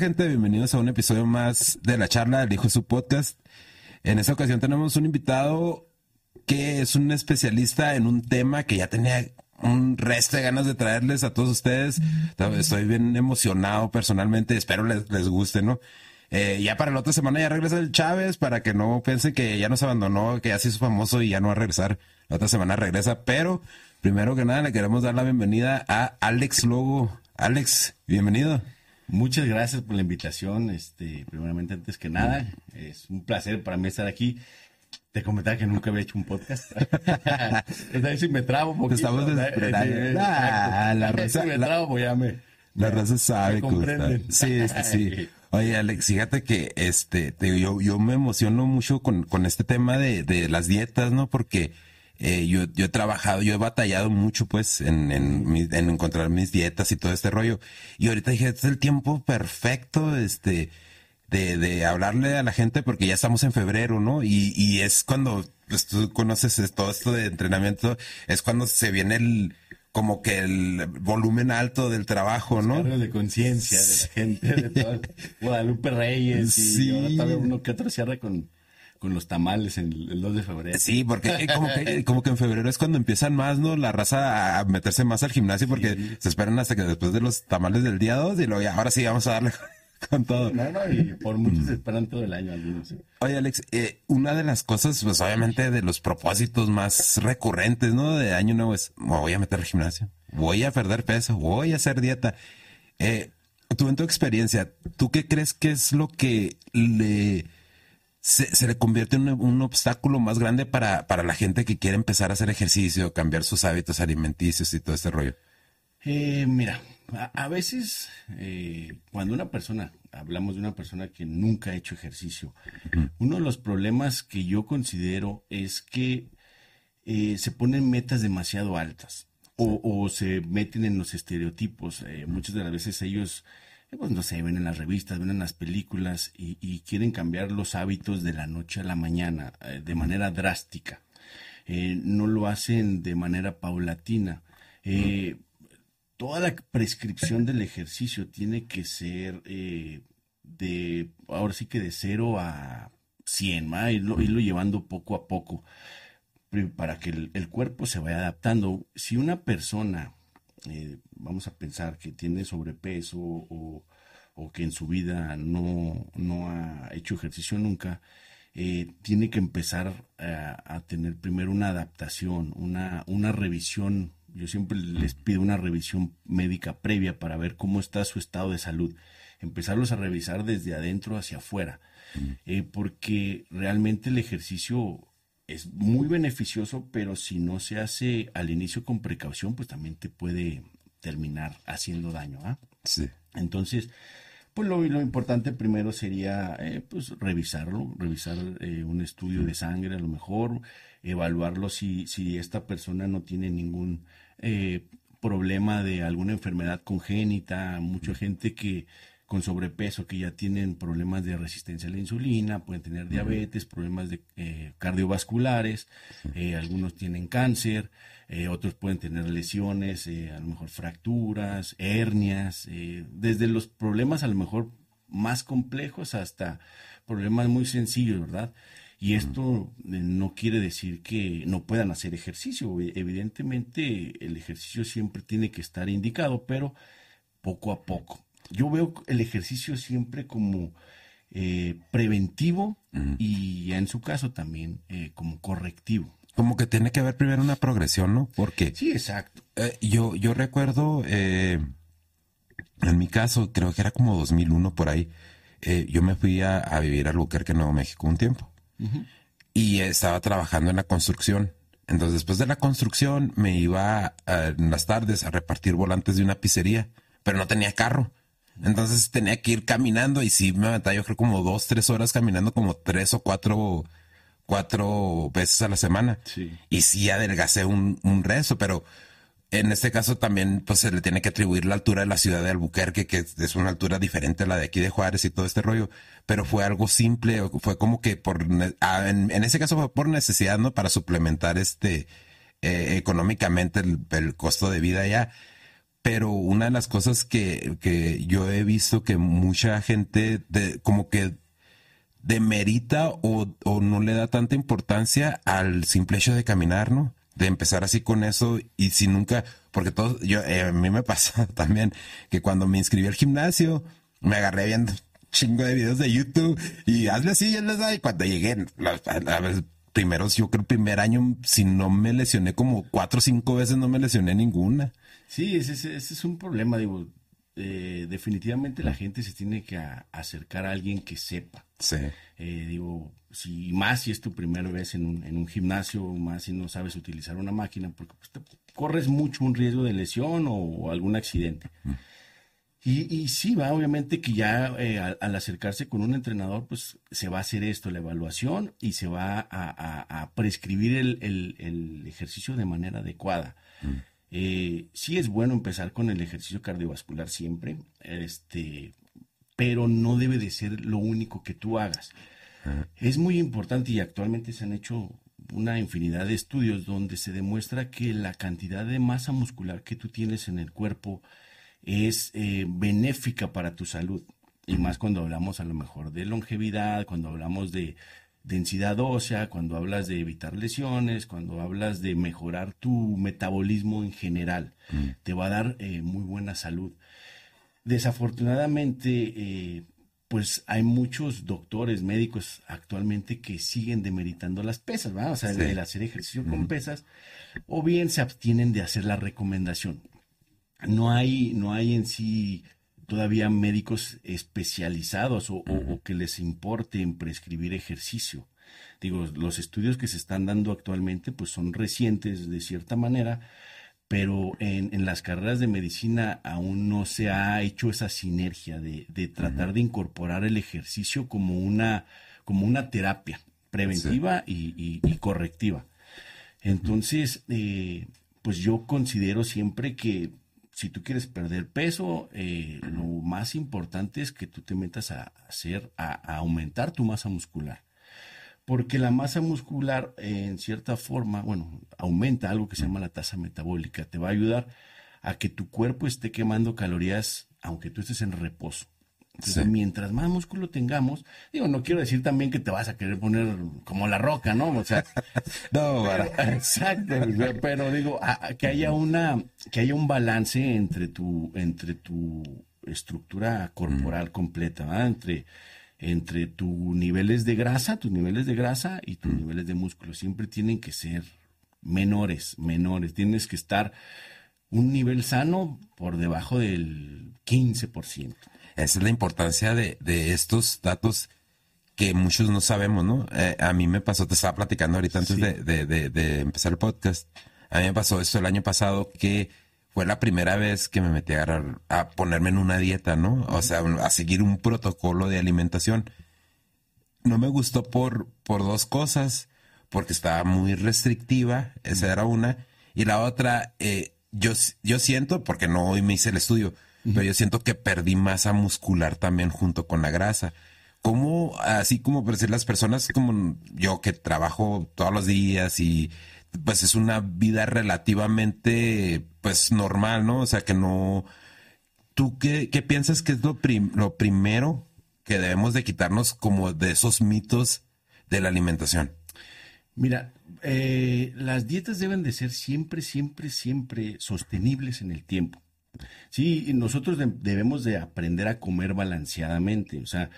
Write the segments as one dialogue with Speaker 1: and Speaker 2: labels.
Speaker 1: gente? Bienvenidos a un episodio más de la charla del Hijo de su podcast. En esta ocasión tenemos un invitado que es un especialista en un tema que ya tenía un resto de ganas de traerles a todos ustedes. Estoy bien emocionado personalmente, espero les, les guste, ¿no? Eh, ya para la otra semana ya regresa el Chávez para que no piensen que ya nos abandonó, que ya se hizo famoso y ya no va a regresar. La otra semana regresa, pero primero que nada le queremos dar la bienvenida a Alex Logo. Alex, bienvenido.
Speaker 2: Muchas gracias por la invitación. Este, primeramente, antes que nada, es un placer para mí estar aquí. Te comentaba que nunca había hecho un podcast. si me trabo un poquito.
Speaker 1: Estamos desesperando.
Speaker 2: Ah, la raza, si me trabo, pues ya me...
Speaker 1: La raza sabe.
Speaker 2: Me
Speaker 1: sí, sí, sí. Oye, Alex, fíjate que este, te, yo, yo me emociono mucho con, con este tema de, de las dietas, ¿no? Porque eh, yo, yo he trabajado, yo he batallado mucho pues en, en, en, encontrar mis dietas y todo este rollo. Y ahorita dije, este es el tiempo perfecto, este, de, de hablarle a la gente porque ya estamos en febrero, ¿no? Y, y es cuando, pues tú conoces todo esto de entrenamiento, es cuando se viene el, como que el volumen alto del trabajo, ¿no?
Speaker 2: de conciencia de la gente, de todo. Guadalupe Reyes y sí. ahora uno que otro cierra con con los tamales en el, 2 de febrero.
Speaker 1: Sí, porque eh, como que, como que en febrero es cuando empiezan más, ¿no? La raza a meterse más al gimnasio porque se esperan hasta que después de los tamales del día 2 y luego ya, ahora sí vamos a darle con todo.
Speaker 2: No, no, y por muchos se esperan todo el año algunos.
Speaker 1: Oye, Alex, eh, una de las cosas, pues obviamente de los propósitos más recurrentes, ¿no? De año nuevo es, me voy a meter al gimnasio, voy a perder peso, voy a hacer dieta. Eh, tú en tu experiencia, ¿tú qué crees que es lo que le se, le convierte en un, obstáculo más grande para, para, la gente que quiere empezar a hacer ejercicio, cambiar sus hábitos alimenticios y todo este rollo?
Speaker 2: Eh, mira, a, veces eh, cuando una persona, hablamos de una persona que nunca ha hecho ejercicio, uno de los problemas que yo considero es que eh, se ponen metas demasiado altas o, o, se meten en los estereotipos. muchas de las veces ellos pues no sé, ven en las revistas, ven en las películas y, quieren cambiar los hábitos de la noche a la mañana eh, de manera drástica. Eh, no lo hacen de manera paulatina. Eh, toda la prescripción del ejercicio tiene que ser de, ahora sí que de cero a 100, ¿va? Irlo, irlo llevando poco a poco para que el cuerpo se vaya adaptando. Si una persona eh, vamos a pensar que tiene sobrepeso o, que en su vida no, ha hecho ejercicio nunca, eh, tiene que empezar a, tener primero una adaptación, una, una revisión. Yo siempre les pido una revisión médica previa para ver cómo está su estado de salud. Empezarlos a revisar desde adentro hacia afuera. Eh, porque realmente el ejercicio es muy beneficioso, pero si no se hace al inicio con precaución, pues también te puede terminar haciendo daño. ¿ah?
Speaker 1: Sí.
Speaker 2: Entonces, pues lo, lo importante primero sería eh, pues revisarlo, revisar eh, un estudio de sangre a lo mejor, evaluarlo si, si esta persona no tiene ningún eh, problema de alguna enfermedad congénita, mucha gente que con sobrepeso que ya tienen problemas de resistencia a la insulina, pueden tener diabetes, problemas de, eh, cardiovasculares, eh, algunos tienen cáncer, eh, otros pueden tener lesiones, a lo mejor fracturas, hernias, desde los problemas a lo mejor más complejos hasta problemas muy sencillos, ¿verdad? Y esto no quiere decir que no puedan hacer ejercicio. Evidentemente el ejercicio siempre tiene que estar indicado, pero poco a poco yo veo el ejercicio siempre como eh, preventivo y en su caso también eh, como correctivo.
Speaker 1: Como que tiene que haber primero una progresión, ¿no? Porque...
Speaker 2: Sí, exacto.
Speaker 1: Eh, yo, yo recuerdo, en mi caso, creo que era como 2001 por ahí, yo me fui a, vivir a Albuquerque, Nuevo México, un tiempo. Y estaba trabajando en la construcción. Entonces, después de la construcción, me iba en las tardes a repartir volantes de una pizzería, pero no tenía carro. Entonces tenía que ir caminando y sí me aventaba yo creo como dos, tres horas caminando como tres o cuatro, cuatro veces a la semana.
Speaker 2: Sí.
Speaker 1: Y sí adelgacé un, un rezo, pero en este caso también pues se le tiene que atribuir la altura de la ciudad de Albuquerque, que es una altura diferente a la de aquí de Juárez y todo este rollo, pero fue algo simple, fue como que por, ah, en, ese caso fue por necesidad, ¿no? Para suplementar este, eh, económicamente el, costo de vida allá. Pero una de las cosas que, que yo he visto que mucha gente como que demerita o, o no le da tanta importancia al simple hecho de caminar, ¿no? De empezar así con eso y si nunca, porque todo, yo, eh, a mí me pasa también que cuando me inscribí al gimnasio, me agarré viendo chingo de videos de YouTube y hazle así, ya les da, y cuando llegué, a, ver, primero, yo creo el primer año, si no me lesioné como cuatro o cinco veces, no me lesioné ninguna.
Speaker 2: Sí, ese, ese es un problema, digo, eh, definitivamente la gente se tiene que acercar a alguien que sepa.
Speaker 1: Sí.
Speaker 2: Eh, digo, si más si es tu primera vez en un, en un gimnasio, más si no sabes utilizar una máquina, porque pues, te corres mucho un riesgo de lesión o, algún accidente. Y, y, sí, va, obviamente que ya eh, al, acercarse con un entrenador, pues se va a hacer esto, la evaluación, y se va a, prescribir el, ejercicio de manera adecuada. Eh, sí es bueno empezar con el ejercicio cardiovascular siempre, este, pero no debe de ser lo único que tú hagas. Es muy importante y actualmente se han hecho una infinidad de estudios donde se demuestra que la cantidad de masa muscular que tú tienes en el cuerpo es eh, benéfica para tu salud. Y más cuando hablamos a lo mejor de longevidad, cuando hablamos de densidad ósea, cuando hablas de evitar lesiones, cuando hablas de mejorar tu metabolismo en general, mm. te va a dar eh, muy buena salud. Desafortunadamente, eh, pues hay muchos doctores, médicos actualmente que siguen demeritando las pesas, ¿verdad? O sea, el, hacer ejercicio con pesas, o bien se abstienen de hacer la recomendación. No hay, no hay en sí todavía médicos especializados o, que les importe en prescribir ejercicio. Digo, los estudios que se están dando actualmente pues son recientes de cierta manera, pero en, las carreras de medicina aún no se ha hecho esa sinergia de, tratar de incorporar el ejercicio como una, como una terapia preventiva y, correctiva. Entonces, eh, pues yo considero siempre que si tú quieres perder peso, eh, lo más importante es que tú te metas a hacer, a, aumentar tu masa muscular. Porque la masa muscular, en cierta forma, bueno, aumenta algo que se llama la tasa metabólica. Te va a ayudar a que tu cuerpo esté quemando calorías aunque tú estés en reposo mientras más músculo tengamos, digo, no quiero decir también que te vas a querer poner como la roca, ¿no? O sea, no, exacto, pero digo, que haya una, que haya un balance entre tu, entre tu estructura corporal mm. completa, Entre, entre tus niveles de grasa, tus niveles de grasa y tus mm. niveles de músculo. Siempre tienen que ser menores, menores. Tienes que estar un nivel sano por debajo del 15%.
Speaker 1: Esa es la importancia de, estos datos que muchos no sabemos, ¿no? Eh, a mí me pasó, te estaba platicando ahorita antes de, empezar el podcast, a mí me pasó esto el año pasado que fue la primera vez que me metí a, ponerme en una dieta, ¿no? O sea, a seguir un protocolo de alimentación. No me gustó por, por dos cosas, porque estaba muy restrictiva, esa era una, y la otra, eh, yo, yo siento, porque no hoy me hice el estudio, pero yo siento que perdí masa muscular también junto con la grasa. ¿Cómo, así como por decir las personas como yo que trabajo todos los días y pues es una vida relativamente pues normal, ¿no? O sea que no... ¿Tú qué, qué piensas que es lo, lo primero que debemos de quitarnos como de esos mitos de la alimentación?
Speaker 2: Mira, eh, las dietas deben de ser siempre, siempre, siempre sostenibles en el tiempo. Sí, nosotros debemos de aprender a comer balanceadamente. O sea,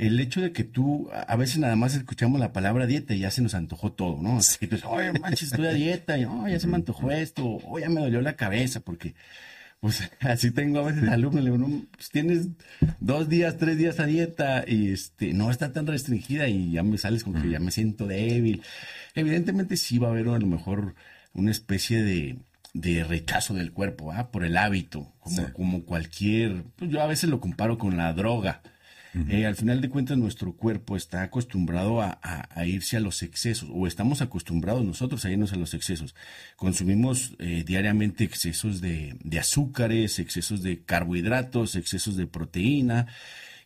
Speaker 2: el hecho de que tú, a veces nada más escuchamos la palabra dieta y ya se nos antojó todo, ¿no? Y tú oye, manches, estoy a dieta, y oh, ya se me antojó esto, o ya me dolió la cabeza, porque, pues, así tengo a veces alumnos, le digo, pues tienes dos días, tres días a dieta y este, no está tan restringida y ya me sales con que ya me siento débil. Evidentemente sí va a haber a lo mejor una especie de, de rechazo del cuerpo, ¿ah? por el hábito, como, como cualquier, pues yo a veces lo comparo con la droga. Eh, al final de cuentas, nuestro cuerpo está acostumbrado a, irse a los excesos, o estamos acostumbrados nosotros a irnos a los excesos. Consumimos eh, diariamente excesos de, azúcares, excesos de carbohidratos, excesos de proteína,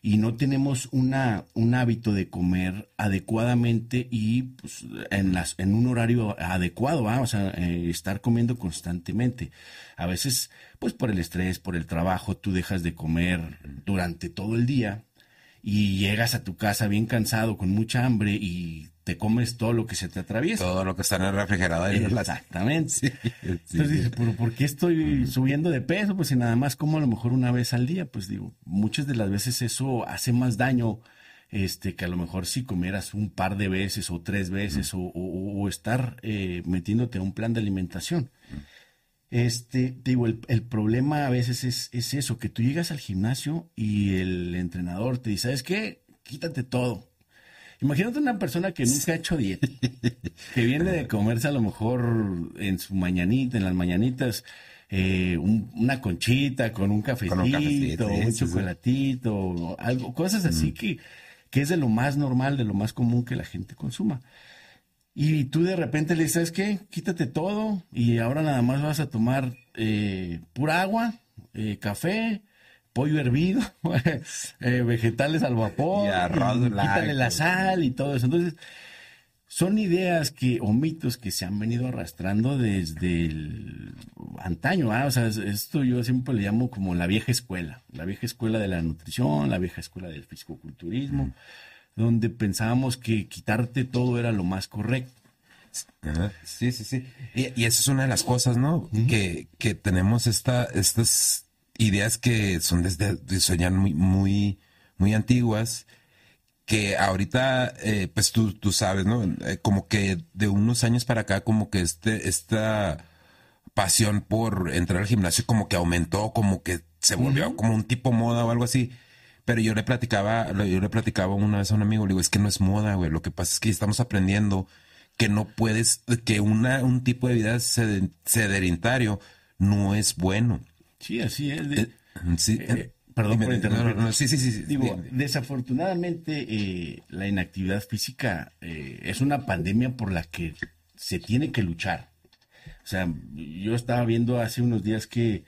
Speaker 2: y no tenemos una, un hábito de comer adecuadamente y pues, en, las, en un horario adecuado, o sea, eh, estar comiendo constantemente. A veces, pues por el estrés, por el trabajo, tú dejas de comer durante todo el día y llegas a tu casa bien cansado, con mucha hambre y te comes todo lo que se te atraviesa.
Speaker 1: Todo lo que está en el refrigerador.
Speaker 2: Exactamente. Entonces dices, ¿por, qué estoy subiendo de peso? Pues si nada más como a lo mejor una vez al día, pues digo, muchas de las veces eso hace más daño este, que a lo mejor si comieras un par de veces o tres veces o, estar eh, metiéndote a un plan de alimentación. Este, digo, el, problema a veces es, es, eso, que tú llegas al gimnasio y el entrenador te dice, ¿sabes qué? Quítate todo. Imagínate una persona que nunca ha hecho dieta, que viene de comerse a lo mejor en su mañanita, en las mañanitas, eh, una conchita con un cafecito, un, chocolatito, algo, cosas así que, que es de lo más normal, de lo más común que la gente consuma. Y tú de repente le dices, ¿sabes qué? Quítate todo y ahora nada más vas a tomar eh, pura agua, eh, café, pollo hervido, eh, vegetales al vapor, y quítale la sal y todo eso. Entonces, son ideas que, o mitos que se han venido arrastrando desde el antaño. ¿ah? O sea, esto yo siempre le llamo como la vieja escuela, la vieja escuela de la nutrición, la vieja escuela del fisicoculturismo donde pensábamos que quitarte todo era lo más correcto.
Speaker 1: Sí, sí, sí. Y, y, esa es una de las cosas, ¿no? que, que, tenemos esta, estas ideas que son desde, soñan muy, muy, muy antiguas, que ahorita, eh, pues tú, tú sabes, ¿no? Eh, como que de unos años para acá, como que este, esta pasión por entrar al gimnasio como que aumentó, como que se volvió como un tipo moda o algo así. Pero yo le platicaba, yo le platicaba una vez a un amigo, le digo, es que no es moda, güey. Lo que pasa es que estamos aprendiendo que no puedes, que una, un tipo de vida sedentario no es bueno.
Speaker 2: Sí, así es. Eh, sí, eh, eh, perdón por interrumpir. sí, sí, sí. Digo, desafortunadamente la inactividad física es una pandemia por la que se tiene que luchar. O sea, yo estaba viendo hace unos días que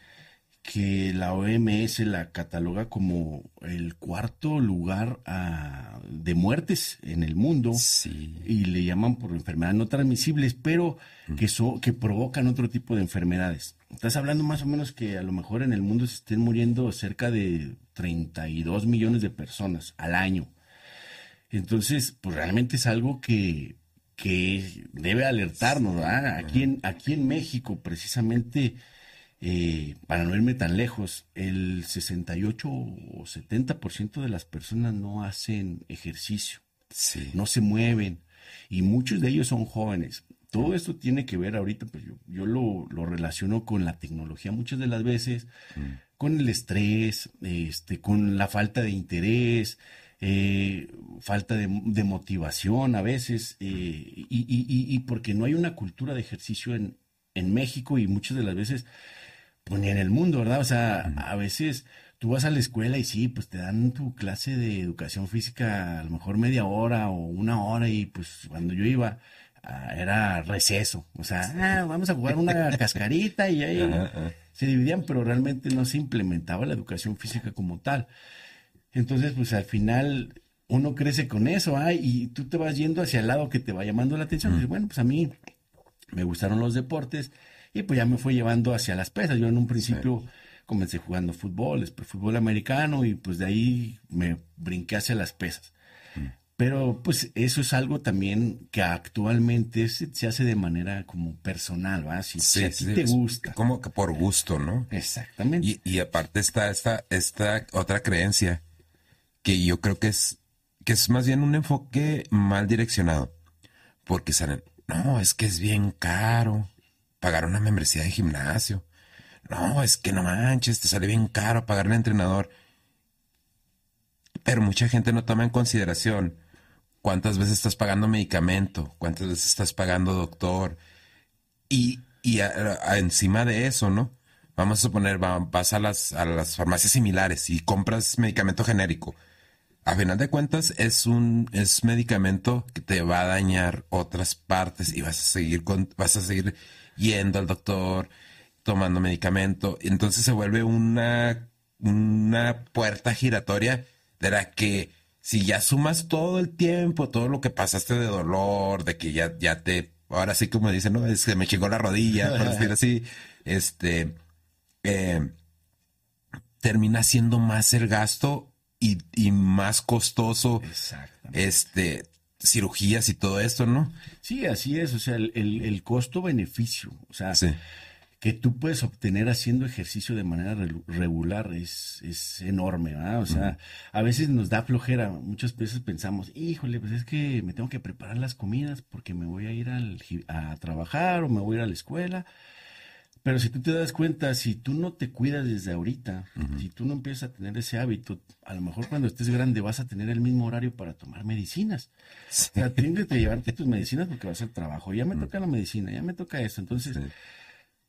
Speaker 2: que la OMS la cataloga como el cuarto lugar ah, de muertes en el mundo y le llaman por enfermedades no transmisibles, pero que, que provocan otro tipo de enfermedades. Estás hablando más o menos que a lo mejor en el mundo se estén muriendo cerca de 32 millones de personas al año. Entonces, pues realmente es algo que, que debe alertarnos. Aquí, en, aquí en México, precisamente, eh, para no irme tan lejos, el 68 o 70% de las personas no hacen ejercicio, no se mueven y muchos de ellos son jóvenes. Todo esto tiene que ver ahorita, pues yo, yo lo, relaciono con la tecnología muchas de las veces, mm. con el estrés, este, con la falta de interés, eh, falta de, motivación a veces, eh, y, y, porque no hay una cultura de ejercicio en, en México y muchas de las veces pues ni en el mundo, ¿verdad? O sea, a veces tú vas a la escuela y sí, pues te dan tu clase de educación física a lo mejor media hora o una hora y pues cuando yo iba ah, era receso, o sea, ah, vamos a jugar una cascarita y ahí se dividían, pero realmente no se implementaba la educación física como tal. Entonces, pues al final uno crece con eso, ay, y tú te vas yendo hacia el lado que te va llamando la atención. Y bueno, pues a mí me gustaron los deportes y pues ya me fue llevando hacia las pesas. Yo en un principio comencé jugando fútbol, fútbol americano y pues de ahí me brinqué hacia las pesas. Mm. Pero pues eso es algo también que actualmente se, hace de manera como personal, ¿va? Si, a ti te gusta.
Speaker 1: Como que por gusto, ¿no?
Speaker 2: Exactamente.
Speaker 1: Y, aparte está esta, esta otra creencia que yo creo que es, que es más bien un enfoque mal direccionado. Porque salen, no, es que es bien caro pagar una membresía de gimnasio. No, es que no manches, te sale bien caro pagar al entrenador. Pero mucha gente no toma en consideración cuántas veces estás pagando medicamento, cuántas veces estás pagando doctor. Y, y encima de eso, ¿no? Vamos a suponer, vas a las, a las farmacias similares y compras medicamento genérico. a final de cuentas es un es medicamento que te va a dañar otras partes y vas a seguir con vas a seguir yendo al doctor tomando medicamento. Entonces se vuelve una una puerta giratoria de la que si ya sumas todo el tiempo todo lo que pasaste de dolor de que ya ya te ahora sí como dicen no es que me chingó la rodilla por decir así este eh, termina siendo más el gasto y, y más costoso este cirugías y todo esto, ¿no?
Speaker 2: Sí, así es, o sea, el, el, costo-beneficio, o sea, que tú puedes obtener haciendo ejercicio de manera regular es, es enorme, ¿verdad? O sea, a veces nos da flojera, muchas veces pensamos, híjole, pues es que me tengo que preparar las comidas porque me voy a ir al, a trabajar o me voy a ir a la escuela pero si tú te das cuenta, si tú no te cuidas desde ahorita, si tú no empiezas a tener ese hábito, a lo mejor cuando estés grande vas a tener el mismo horario para tomar medicinas. O sea, tienes que llevarte tus medicinas porque vas a hacer trabajo. Ya me toca la medicina, ya me toca eso. Entonces,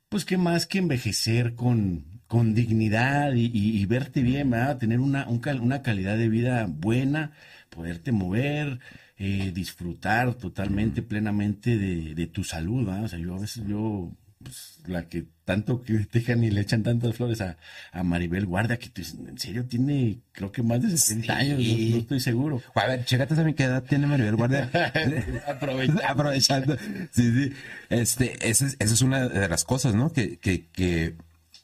Speaker 2: pues qué más que envejecer con, con dignidad y, verte bien, ¿verdad? tener una, una calidad de vida buena, poderte mover, eh, disfrutar totalmente, plenamente de, de tu salud. ¿verdad? O sea, yo a veces yo pues, la que tanto critican y le echan tantas flores a, Maribel Guardia, que en serio tiene, creo que más de 60 años, no, estoy seguro.
Speaker 1: A ver, chécate a mi qué edad tiene Maribel Guardia. Aprovechando. Aprovechando. Sí, sí. Este, esa es, esa es una de las cosas, ¿no? Que, que, que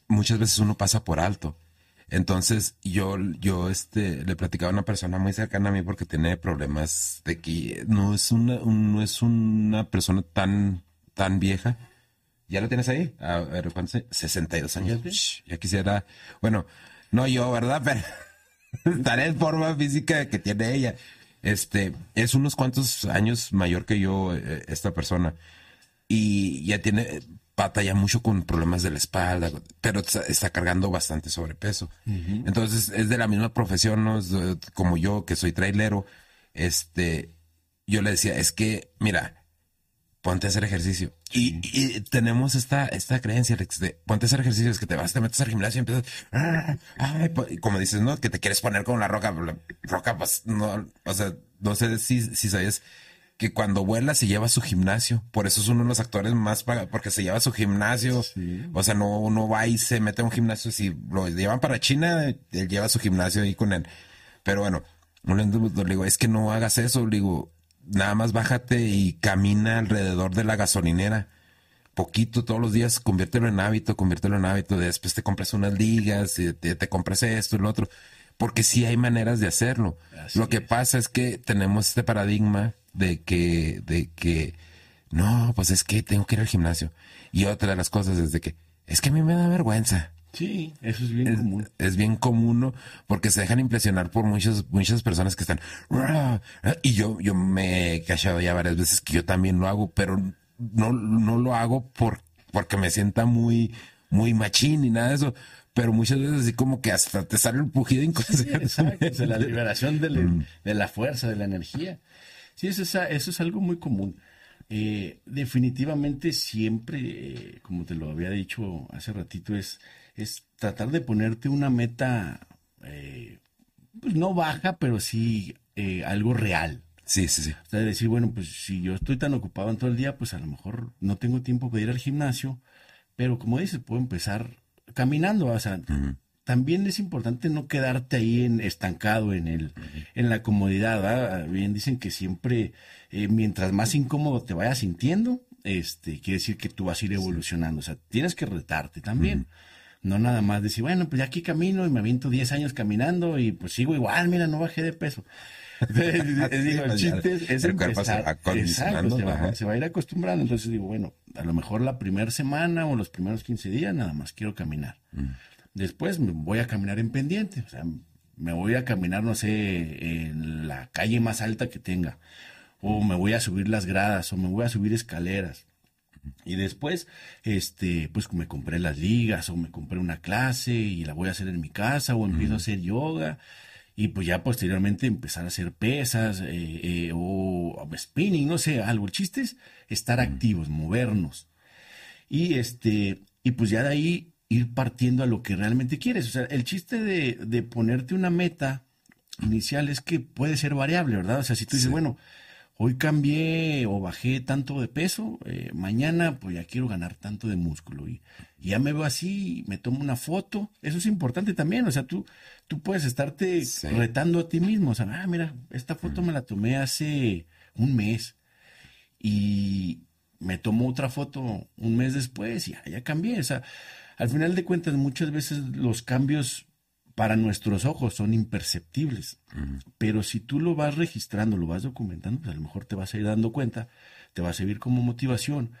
Speaker 1: muchas veces uno pasa por alto. Entonces, yo, yo, este, le platicaba a una persona muy cercana a mí porque tiene problemas de que no es una, no es una persona tan, tan vieja ¿Ya lo tienes ahí? A ver, ¿cuántos? 62 años. ya quisiera. Bueno, no yo, ¿verdad? Pero estar en forma física que tiene ella. Este, es unos cuantos años mayor que yo, eh, esta persona. Y ya tiene, batalla mucho con problemas de la espalda, pero está, cargando bastante sobrepeso. Entonces, es de la misma profesión, ¿no? como yo, que soy trailero. Este, yo le decía, es que, mira, ponte a hacer ejercicio. Y, tenemos esta, esta creencia, de ponte a hacer ejercicio, es que te vas, te metes al gimnasio y empiezas, ah, como dices, ¿no? Que te quieres poner con la roca, la roca, pues, no, o sea, no sé si, si sabes que cuando vuela se lleva su gimnasio. Por eso es uno de los actores más para, porque se lleva su gimnasio. O sea, no, uno va y se mete a un gimnasio. Si lo llevan para China, él lleva su gimnasio ahí con él. Pero bueno, le digo, es que no hagas eso. Le digo, nada más bájate y camina alrededor de la gasolinera. Poquito todos los días, conviértelo en hábito, conviértelo en hábito. Después te compras unas ligas, te, te compras esto y lo otro. Porque sí hay maneras de hacerlo. lo que pasa es que tenemos este paradigma de que, de que, no, pues es que tengo que ir al gimnasio. Y otra de las cosas es de que, es que a mí me da vergüenza.
Speaker 2: Sí, eso es bien común.
Speaker 1: Es bien común, ¿no? Porque se dejan impresionar por muchas, muchas personas que están, y yo, yo me he cachado ya varias veces que yo también lo hago, pero no, no lo hago por, porque me sienta muy, muy machín y nada de eso. Pero muchas veces así como que hasta te sale el pujido inconsciente.
Speaker 2: Sí, exacto, la liberación mm. de, la fuerza, de la energía. Sí, eso es, eso es algo muy común. Eh, definitivamente siempre, eh, como te lo había dicho hace ratito, es es tratar de ponerte una meta, eh, pues no baja, pero sí eh, algo real.
Speaker 1: Sí, sí, sí.
Speaker 2: O sea, decir, bueno, pues si yo estoy tan ocupado en todo el día, pues a lo mejor no tengo tiempo para ir al gimnasio, pero como dices, puedo empezar caminando, o sea, también es importante no quedarte ahí en, estancado en el, en la comodidad, Bien dicen que siempre, eh, mientras más incómodo te vayas sintiendo, este, quiere decir que tú vas a ir evolucionando, o sea, tienes que retarte también. No nada más decir, bueno, pues ya aquí camino y me aviento 10 años caminando y pues sigo igual, mira, no bajé de peso. digo, el chiste es el empezar. Se va, a ir acostumbrando. Entonces digo, bueno, a lo mejor la primera semana o los primeros 15 días nada más quiero caminar. Mm. Después me voy a caminar en pendiente. O sea, me voy a caminar, no sé, en la calle más alta que tenga. O me voy a subir las gradas o me voy a subir escaleras. Y después, este, pues me compré las ligas o me compré una clase y la voy a hacer en mi casa o empiezo a hacer yoga y pues ya posteriormente empezar a hacer pesas eh, eh, o, spinning, no sé, algo. El chiste es estar activos, movernos. Y este, y pues ya de ahí ir partiendo a lo que realmente quieres. O sea, el chiste de, de ponerte una meta inicial es que puede ser variable, ¿verdad? O sea, si tú dices, bueno, hoy cambié o bajé tanto de peso, eh, mañana pues ya quiero ganar tanto de músculo. Y, ya me veo así, me tomo una foto, eso es importante también, o sea, tú, tú puedes estarte retando a ti mismo, o sea, ah, mira, esta foto me la tomé hace un mes y me tomo otra foto un mes después y ya, ya cambié, o sea, al final de cuentas muchas veces los cambios para nuestros ojos son imperceptibles. Pero si tú lo vas registrando, lo vas documentando, pues a lo mejor te vas a ir dando cuenta, te va a servir como motivación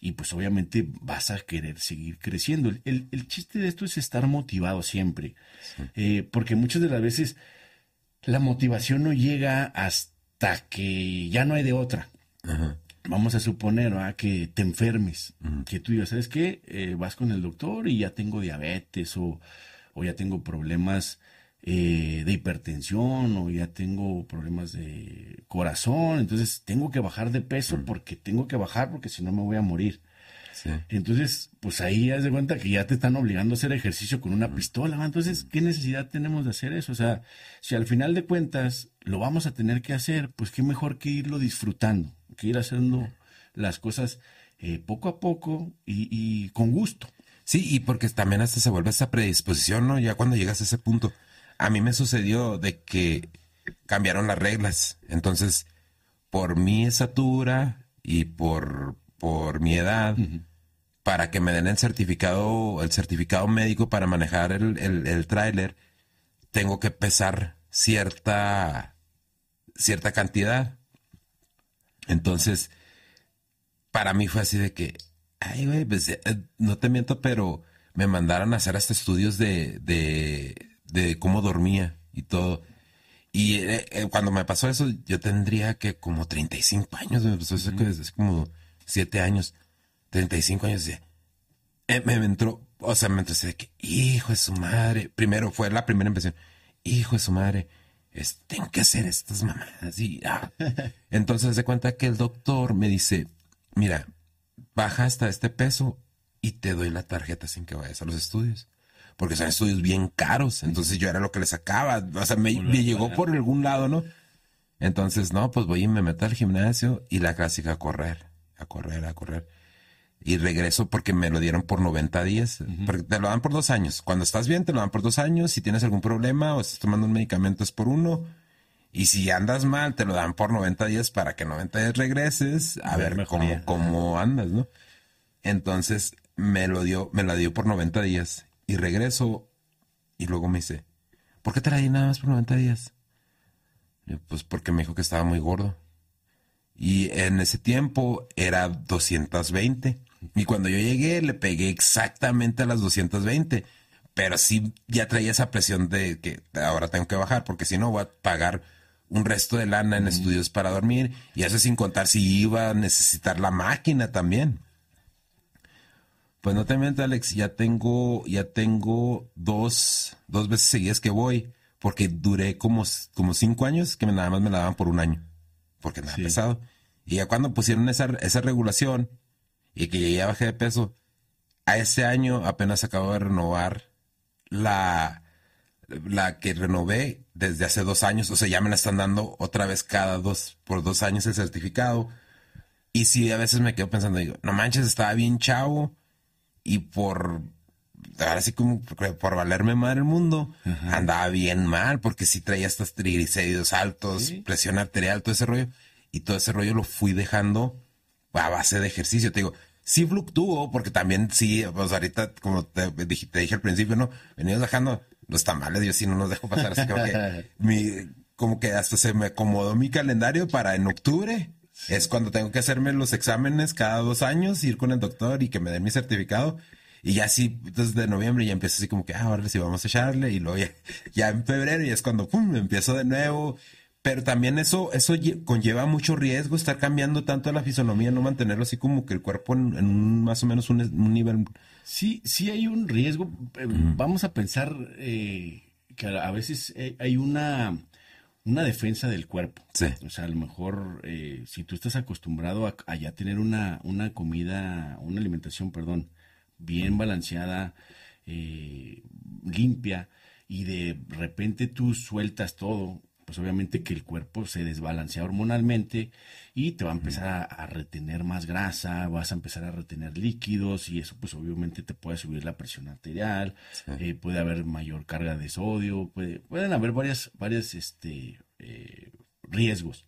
Speaker 2: y pues obviamente vas a querer seguir creciendo. El, chiste de esto es estar motivado siempre, eh, porque muchas de las veces la motivación no llega hasta que ya no hay de otra. Vamos a suponer que te enfermes, que tú digas, ¿sabes qué? Eh, vas con el doctor y ya tengo diabetes o o ya tengo problemas eh, de hipertensión o ya tengo problemas de corazón, entonces tengo que bajar de peso mm. porque tengo que bajar porque si no me voy a morir. Entonces, pues ahí haz de cuenta que ya te están obligando a hacer ejercicio con una mm. pistola. Entonces, ¿qué necesidad tenemos de hacer eso? O sea, si al final de cuentas lo vamos a tener que hacer, pues qué mejor que irlo disfrutando, que ir haciendo las cosas eh, poco a poco y con gusto.
Speaker 1: Sí, y porque también hasta se vuelve esa predisposición, ¿no? Ya cuando llegas a ese punto. A mí me sucedió de que cambiaron las reglas. Entonces, por mi estatura y por, por mi edad, para que me den el certificado, el certificado médico para manejar el, el, el tráiler, tengo que pesar cierta, cierta cantidad. Entonces, para mí fue así de que, Ay, güey, pues, eh, no te miento, pero me mandaron a hacer hasta estudios de, de, cómo dormía y todo. Y eh, eh, cuando me pasó eso, yo tendría que como 35 años, me pasó eso es como 7 años, 35 años. me, me entró, o sea, me entró de que, hijo de su madre, primero fue la primera impresión, hijo de su madre, tengo que hacer estas mamadas. Y, ah. Entonces se cuenta que el doctor me dice, mira, baja hasta este peso y te doy la tarjeta sin que vayas a los estudios. Porque son estudios bien caros. Entonces yo era lo que le sacaba. O sea, me, llegó por algún lado, ¿no? Entonces, no, pues voy y me meto al gimnasio y la clásica a correr, a correr, a correr. Y regreso porque me lo dieron por 90 días. Porque te lo dan por dos años. Cuando estás bien, te lo dan por dos años. Si tienes algún problema o estás tomando un medicamento, es por uno. Y si andas mal, te lo dan por 90 días para que 90 días regreses a ver cómo, cómo andas, ¿no? Entonces me lo dio, me la dio por 90 días y regreso y luego me dice, ¿por qué te la di nada más por 90 días? pues porque me dijo que estaba muy gordo. Y en ese tiempo era 220. Y cuando yo llegué le pegué exactamente a las 220. Pero sí ya traía esa presión de que ahora tengo que bajar porque si no voy a pagar un resto de lana en estudios para dormir y eso sin contar si iba a necesitar la máquina también. Pues no te miento, Alex, ya tengo, ya tengo dos, dos veces seguidas que voy, porque duré como, como cinco años que nada más me la daban por un año, porque me ha pesado. Y ya cuando pusieron esa, esa regulación y que ya bajé de peso, a ese año apenas acabo de renovar la, la que renové desde hace dos años, o sea, ya me la están dando otra vez cada dos, por dos años el certificado. Y si a veces me quedo pensando, digo, no manches, estaba bien chavo y por, ahora sí como por valerme mal el mundo, andaba bien mal porque sí traía estos triglicéridos altos, presión arterial, todo ese rollo. Y todo ese rollo lo fui dejando a base de ejercicio. Te digo, sí fluctúo porque también sí, pues ahorita, como te dije, te dije al principio, ¿no? Venimos dejando los tamales, yo sí no los dejo pasar. Así que mi, como que hasta se me acomodó mi calendario para en octubre. Es cuando tengo que hacerme los exámenes cada dos años, ir con el doctor y que me den mi certificado. Y ya así, desde noviembre ya empiezo así como que, ah, ahora sí vamos a echarle. Y luego ya, en febrero y es cuando, pum, empiezo de nuevo. Pero también eso, eso conlleva mucho riesgo, estar cambiando tanto la fisonomía, no mantenerlo así como que el cuerpo en, un más o menos un, un nivel
Speaker 2: Sí, sí hay un riesgo. Eh, vamos a pensar eh, que a veces eh, hay una, una defensa del cuerpo.
Speaker 1: Sí.
Speaker 2: O sea, a lo mejor si tú estás acostumbrado a, ya tener una, una comida, una alimentación, perdón, bien balanceada, limpia, y de repente tú sueltas todo, pues obviamente que el cuerpo se desbalancea hormonalmente y te va a empezar a, retener más grasa, vas a empezar a retener líquidos y eso pues obviamente te puede subir la presión arterial, eh, puede haber mayor carga de sodio, pueden haber varias, varias este, eh, riesgos.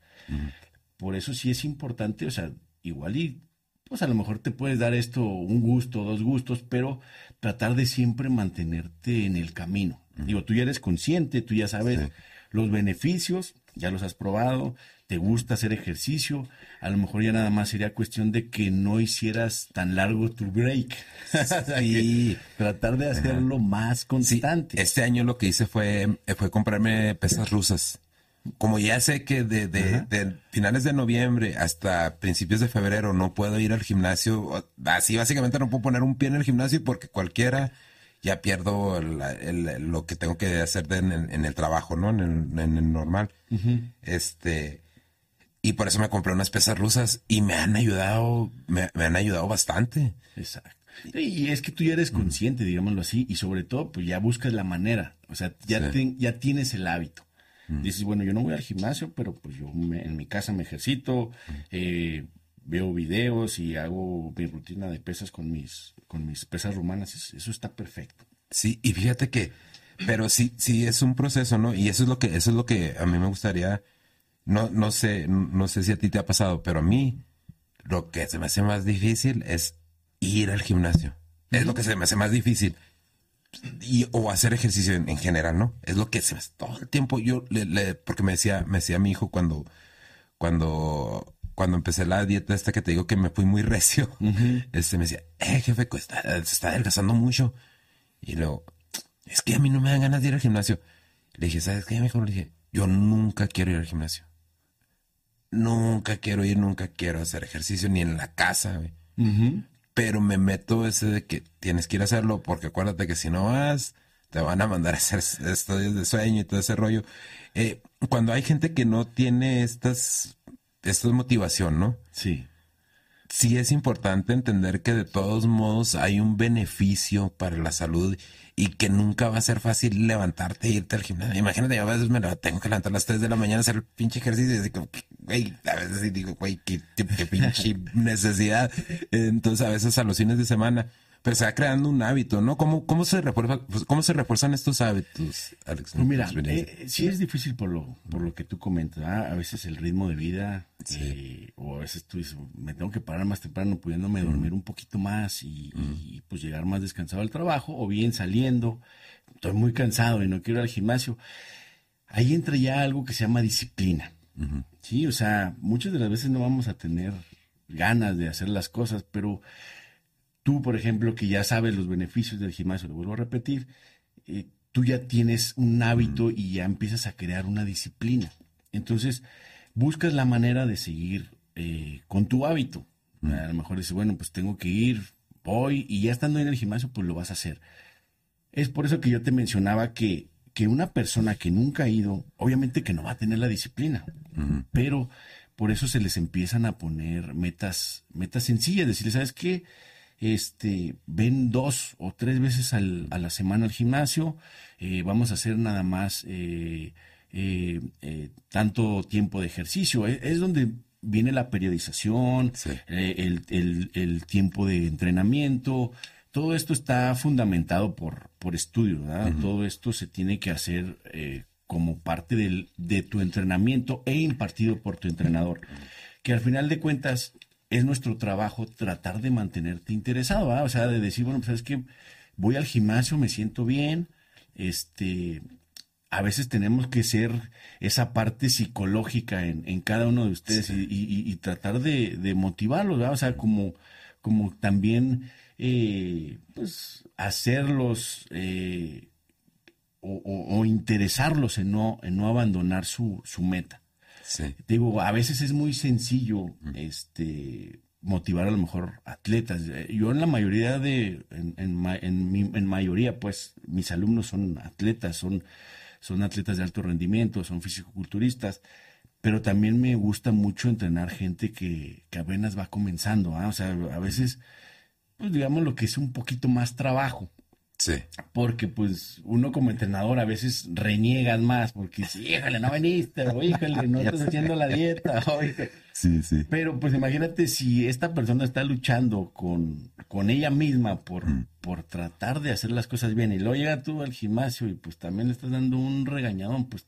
Speaker 2: Por eso sí es importante, o sea, igual y pues a lo mejor te puedes dar esto un gusto, dos gustos, pero tratar de siempre mantenerte en el camino. Digo, tú ya eres consciente, tú ya sabes los beneficios, ya los has probado, te gusta hacer ejercicio, a lo mejor ya nada más sería cuestión de que no hicieras tan largo tu break.
Speaker 1: y
Speaker 2: tratar de hacerlo más constante.
Speaker 1: este año lo que hice fue, fue comprarme pesas rusas. Como ya sé que de, de, finales de noviembre hasta principios de febrero no puedo ir al gimnasio, así básicamente no puedo poner un pie en el gimnasio porque cualquiera ya pierdo lo que tengo que hacer en, el trabajo, ¿no? En el, normal. Este, y por eso me compré unas pesas rusas y me han ayudado, me, han ayudado bastante.
Speaker 2: Exacto. Y es que tú ya eres consciente, digámoslo así, y sobre todo, pues ya buscas la manera, o sea, ya, ya tienes el hábito. Dices, bueno, yo no voy al gimnasio, pero pues yo en mi casa me ejercito, eh, veo videos y hago mi rutina de pesas con mis, con mis pesas rumanas, eso está perfecto.
Speaker 1: Sí, y fíjate que, pero sí, sí es un proceso, ¿no? Y eso es lo que, eso es lo que a mí me gustaría, no, no sé, no sé si a ti te ha pasado, pero a mí lo que se me hace más difícil es ir al gimnasio. Es lo que se me hace más difícil. Y, o hacer ejercicio en, general, ¿no? Es lo que se me hace todo el tiempo. Yo le, porque me decía, me decía mi hijo cuando, cuando cuando empecé la dieta esta que te digo que me fui muy recio, este me decía, eh, jefe, está, se está adelgazando mucho. Y luego, es que a mí no me dan ganas de ir al gimnasio. Le dije, ¿sabes qué, mejor? Le dije, yo nunca quiero ir al gimnasio. Nunca quiero ir, nunca quiero hacer ejercicio, ni en la casa, Pero me meto ese de que tienes que ir a hacerlo, porque acuérdate que si no vas, te van a mandar a hacer estudios de sueño y todo ese rollo. Eh, cuando hay gente que no tiene estas esto es motivación, ¿no?
Speaker 2: Sí.
Speaker 1: Sí es importante entender que de todos modos hay un beneficio para la salud y que nunca va a ser fácil levantarte e irte al gimnasio. Imagínate, a veces me tengo que levantar a las 3 de la mañana a hacer el pinche ejercicio y digo, güey, a veces digo, güey, qué, qué pinche necesidad. Entonces a veces a los fines de semana pero se va creando un hábito, ¿no? ¿Cómo, cómo, se, refuerza, cómo se refuerzan estos hábitos, Alex?
Speaker 2: Pues mira, eh, sí es difícil por lo, por lo que tú comentas, a veces el ritmo de vida, eh, o a veces tú dices, me tengo que parar más temprano pudiéndome dormir un poquito más y, pues llegar más descansado al trabajo, o bien saliendo, estoy muy cansado y no quiero ir al gimnasio. Ahí entra ya algo que se llama disciplina. Sí, o sea, muchas de las veces no vamos a tener ganas de hacer las cosas, pero tú, por ejemplo, que ya sabes los beneficios del gimnasio, lo vuelvo a repetir, eh, tú ya tienes un hábito y ya empiezas a crear una disciplina. Entonces, buscas la manera de seguir eh, con tu hábito. A lo mejor dices, bueno, pues tengo que ir, voy, y ya estando en el gimnasio, pues lo vas a hacer. Es por eso que yo te mencionaba que, que una persona que nunca ha ido, obviamente que no va a tener la disciplina, pero por eso se les empiezan a poner metas, metas sencillas, decirles, ¿sabes qué? Este, ven dos o tres veces al, a la semana al gimnasio, eh, vamos a hacer nada más eh, eh, tanto tiempo de ejercicio. Es, donde viene la periodización, el, tiempo de entrenamiento. Todo esto está fundamentado por, por estudio, Todo esto se tiene que hacer como parte del, de tu entrenamiento e impartido por tu entrenador. Que al final de cuentas es nuestro trabajo tratar de mantenerte interesado, o sea, de decir, bueno, pues es que voy al gimnasio, me siento bien, este, a veces tenemos que ser esa parte psicológica en, cada uno de ustedes y, tratar de, motivarlos, o sea, como, como también eh, pues hacerlos eh, o, interesarlos en no, en no abandonar su, su meta. Digo, a veces es muy sencillo este, motivar a lo mejor atletas. Yo en la mayoría de, en, en, mayoría, pues, mis alumnos son atletas, son, son atletas de alto rendimiento, son fisicoculturistas, pero también me gusta mucho entrenar gente que, que apenas va comenzando, ¿ah? o sea, a veces, pues digamos lo que es un poquito más trabajo,
Speaker 1: Sí.
Speaker 2: Porque pues uno como entrenador a veces reniegas más porque sí, híjole, no veniste, o híjole, no estás haciendo la dieta.
Speaker 1: Sí, sí.
Speaker 2: Pero pues imagínate si esta persona está luchando con, con ella misma por,
Speaker 1: Mm.
Speaker 2: por tratar de hacer las cosas bien y luego llega tú al gimnasio y pues también le estás dando un regañadón, pues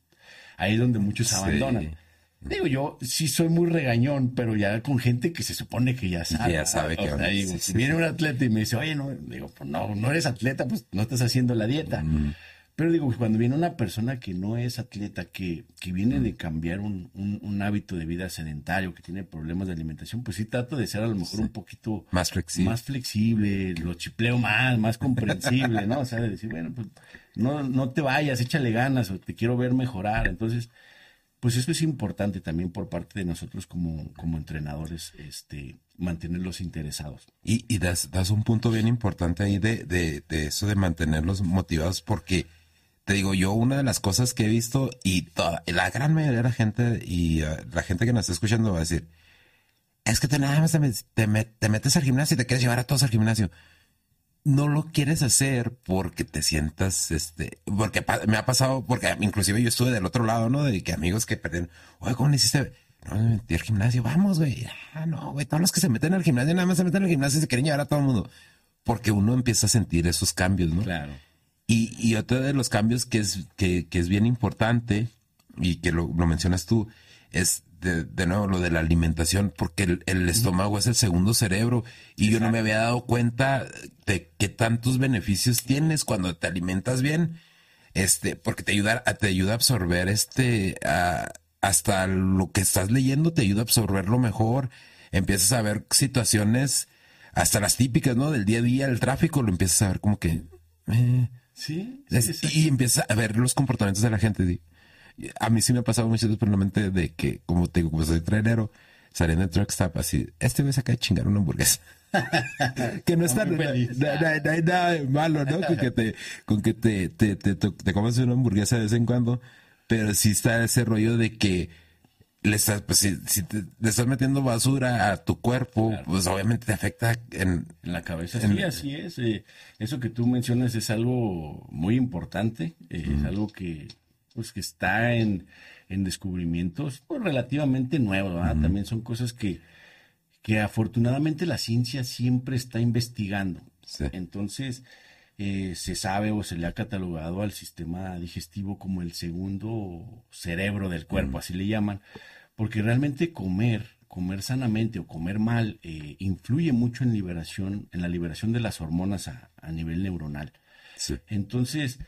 Speaker 2: ahí es donde muchos
Speaker 1: Sí.
Speaker 2: abandonan. Digo, yo sí soy muy regañón, pero ya con gente que se supone que ya sabe.
Speaker 1: ya sabe que
Speaker 2: O sea, digo,
Speaker 1: sí,
Speaker 2: si
Speaker 1: sí,
Speaker 2: viene
Speaker 1: sí.
Speaker 2: un atleta y me dice, oye, no, digo, pues no, no eres atleta, pues no estás haciendo la dieta.
Speaker 1: Mm.
Speaker 2: Pero digo, cuando viene una persona que no es atleta, que, que viene de cambiar un, un- un hábito de vida sedentario, que tiene problemas de alimentación, pues sí trato de ser a lo mejor un poquito
Speaker 1: Más flexible.
Speaker 2: más flexible, lo chipleo más, más comprensible, ¿no? O sea, de decir, bueno, pues no, no te vayas, échale ganas o te quiero ver mejorar. Entonces, pues eso es importante también por parte de nosotros como, como entrenadores, este, mantenerlos interesados.
Speaker 1: Y, y das, das un punto bien importante ahí de, de, de eso de mantenerlos motivados, porque te digo, yo una de las cosas que he visto y toda, la gran mayoría de la gente y uh, la gente que nos está escuchando va a decir, es que tú nada más te, te te metes al gimnasio y te quieres llevar a todos al gimnasio. No lo quieres hacer porque te sientas, este, porque me ha pasado, porque inclusive yo estuve del otro lado, ¿no? De que amigos que perdieron, oye, ¿cómo le hiciste? No, me metí al gimnasio, vamos, güey. Ah, no, güey, todos los que se meten al gimnasio nada más se meten al gimnasio y se quieren llevar a todo el mundo. Porque uno empieza a sentir esos cambios, ¿no?
Speaker 2: Claro.
Speaker 1: Y, y otro de los cambios que es, que, que es bien importante y que lo, lo mencionas tú es de, de nuevo lo de la alimentación, porque el, el estómago es el segundo cerebro y yo no me había dado cuenta de qué tantos beneficios tienes cuando te alimentas bien, este, porque te ayuda, a- te ayuda a absorber este, a- hasta lo que estás leyendo te ayuda a absorberlo mejor, empiezas a ver situaciones, hasta las típicas, ¿no? Del día a día, el tráfico, lo empiezas a ver como que... eh,
Speaker 2: Sí, sí,
Speaker 1: es-
Speaker 2: exacto.
Speaker 1: y empieza a ver los comportamientos de la gente. A mí sí me ha pasado muchas veces por la mente de que, como te digo, como soy trailero, saliendo de truck stop así, este se acaba de chingar una hamburguesa. que no está no, hay nada de malo, ¿no? Con que te, con que te, te, te, te- comas una hamburguesa de vez en cuando, pero sí está ese rollo de que le estás, pues si, si te- le estás metiendo basura a tu cuerpo, pues obviamente te afecta en,
Speaker 2: En la cabeza,
Speaker 1: En-
Speaker 2: sí, así es. eh, eso que tú mencionas es algo muy importante, eh, es algo que, pues, que está en, en descubrimientos pues, relativamente nuevos, ¿verdad? También son cosas que, que afortunadamente la ciencia siempre está investigando.
Speaker 1: Sí.
Speaker 2: Entonces, eh, se sabe o se le ha catalogado al sistema digestivo como el segundo cerebro del cuerpo, así le llaman, porque realmente comer, comer sanamente o comer mal, eh, influye mucho en liberación, en la liberación de las hormonas a, a nivel neuronal.
Speaker 1: sí.
Speaker 2: Entonces,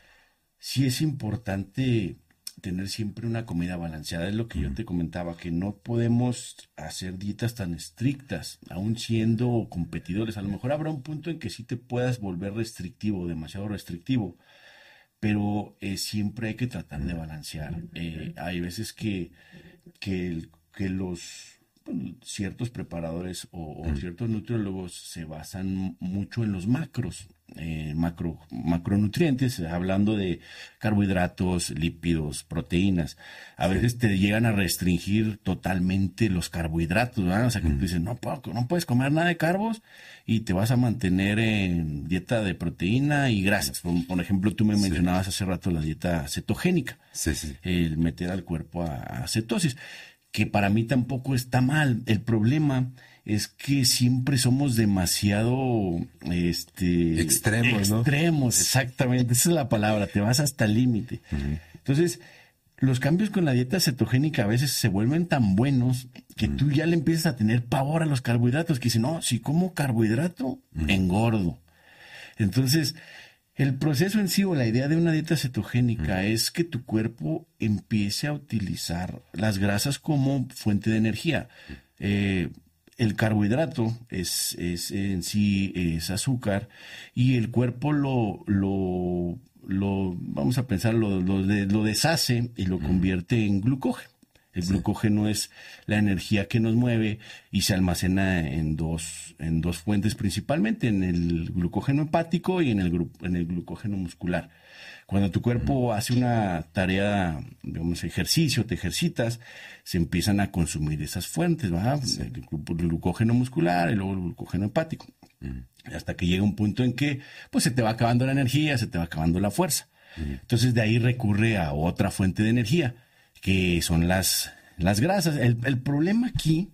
Speaker 2: sí es importante tener siempre una comida balanceada. Es lo que yo te comentaba, que no podemos hacer dietas tan estrictas, aún siendo competidores. A lo mejor habrá un punto en que sí te puedas volver restrictivo, demasiado restrictivo, pero eh, siempre hay que tratar de balancear. Eh, hay veces que, que, los ciertos preparadores o, o ciertos nutriólogos se basan mucho en los macros, eh, macro, macronutrientes, hablando de carbohidratos, lípidos, proteínas. A veces te llegan a restringir totalmente los carbohidratos, ¿verdad? O sea, que tú dices, no, puedo- no puedes comer nada de carbos y te vas a mantener en dieta de proteína y grasas. Por, por ejemplo, tú me mencionabas hace rato la dieta cetogénica
Speaker 1: sí.
Speaker 2: el meter al cuerpo a, a cetosis, que para mí tampoco está mal. El problema es que siempre somos demasiado este
Speaker 1: Extremos, ¿no?
Speaker 2: extremos, exactamente, esa es la palabra, te vas hasta el límite. Entonces, los cambios con la dieta cetogénica a veces se vuelven tan buenos que tú ya le empiezas a tener pavor a los carbohidratos, que dices, no, si como carbohidrato, engordo. Entonces, el proceso en sí o la idea de una dieta cetogénica es que tu cuerpo empiece a utilizar las grasas como fuente de energía. Eh, el carbohidrato es, es en sí es azúcar y el cuerpo lo, lo, lo vamos a pensar, lo, lo deshace y lo convierte en glucógeno. El glucógeno es la energía que nos mueve y se almacena en dos, en dos fuentes principalmente, en el glucógeno hepático y en el, en el glucógeno muscular. Cuando tu cuerpo hace una tarea, digamos, ejercicio, te ejercitas, se empiezan a consumir esas fuentes, ¿verdad? El, glucógeno muscular y luego el glucógeno hepático. Hasta que llega un punto en que, pues, se te va acabando la energía, se te va acabando la fuerza. Entonces, de ahí recurre a otra fuente de energía que son las, las grasas. El, problema aquí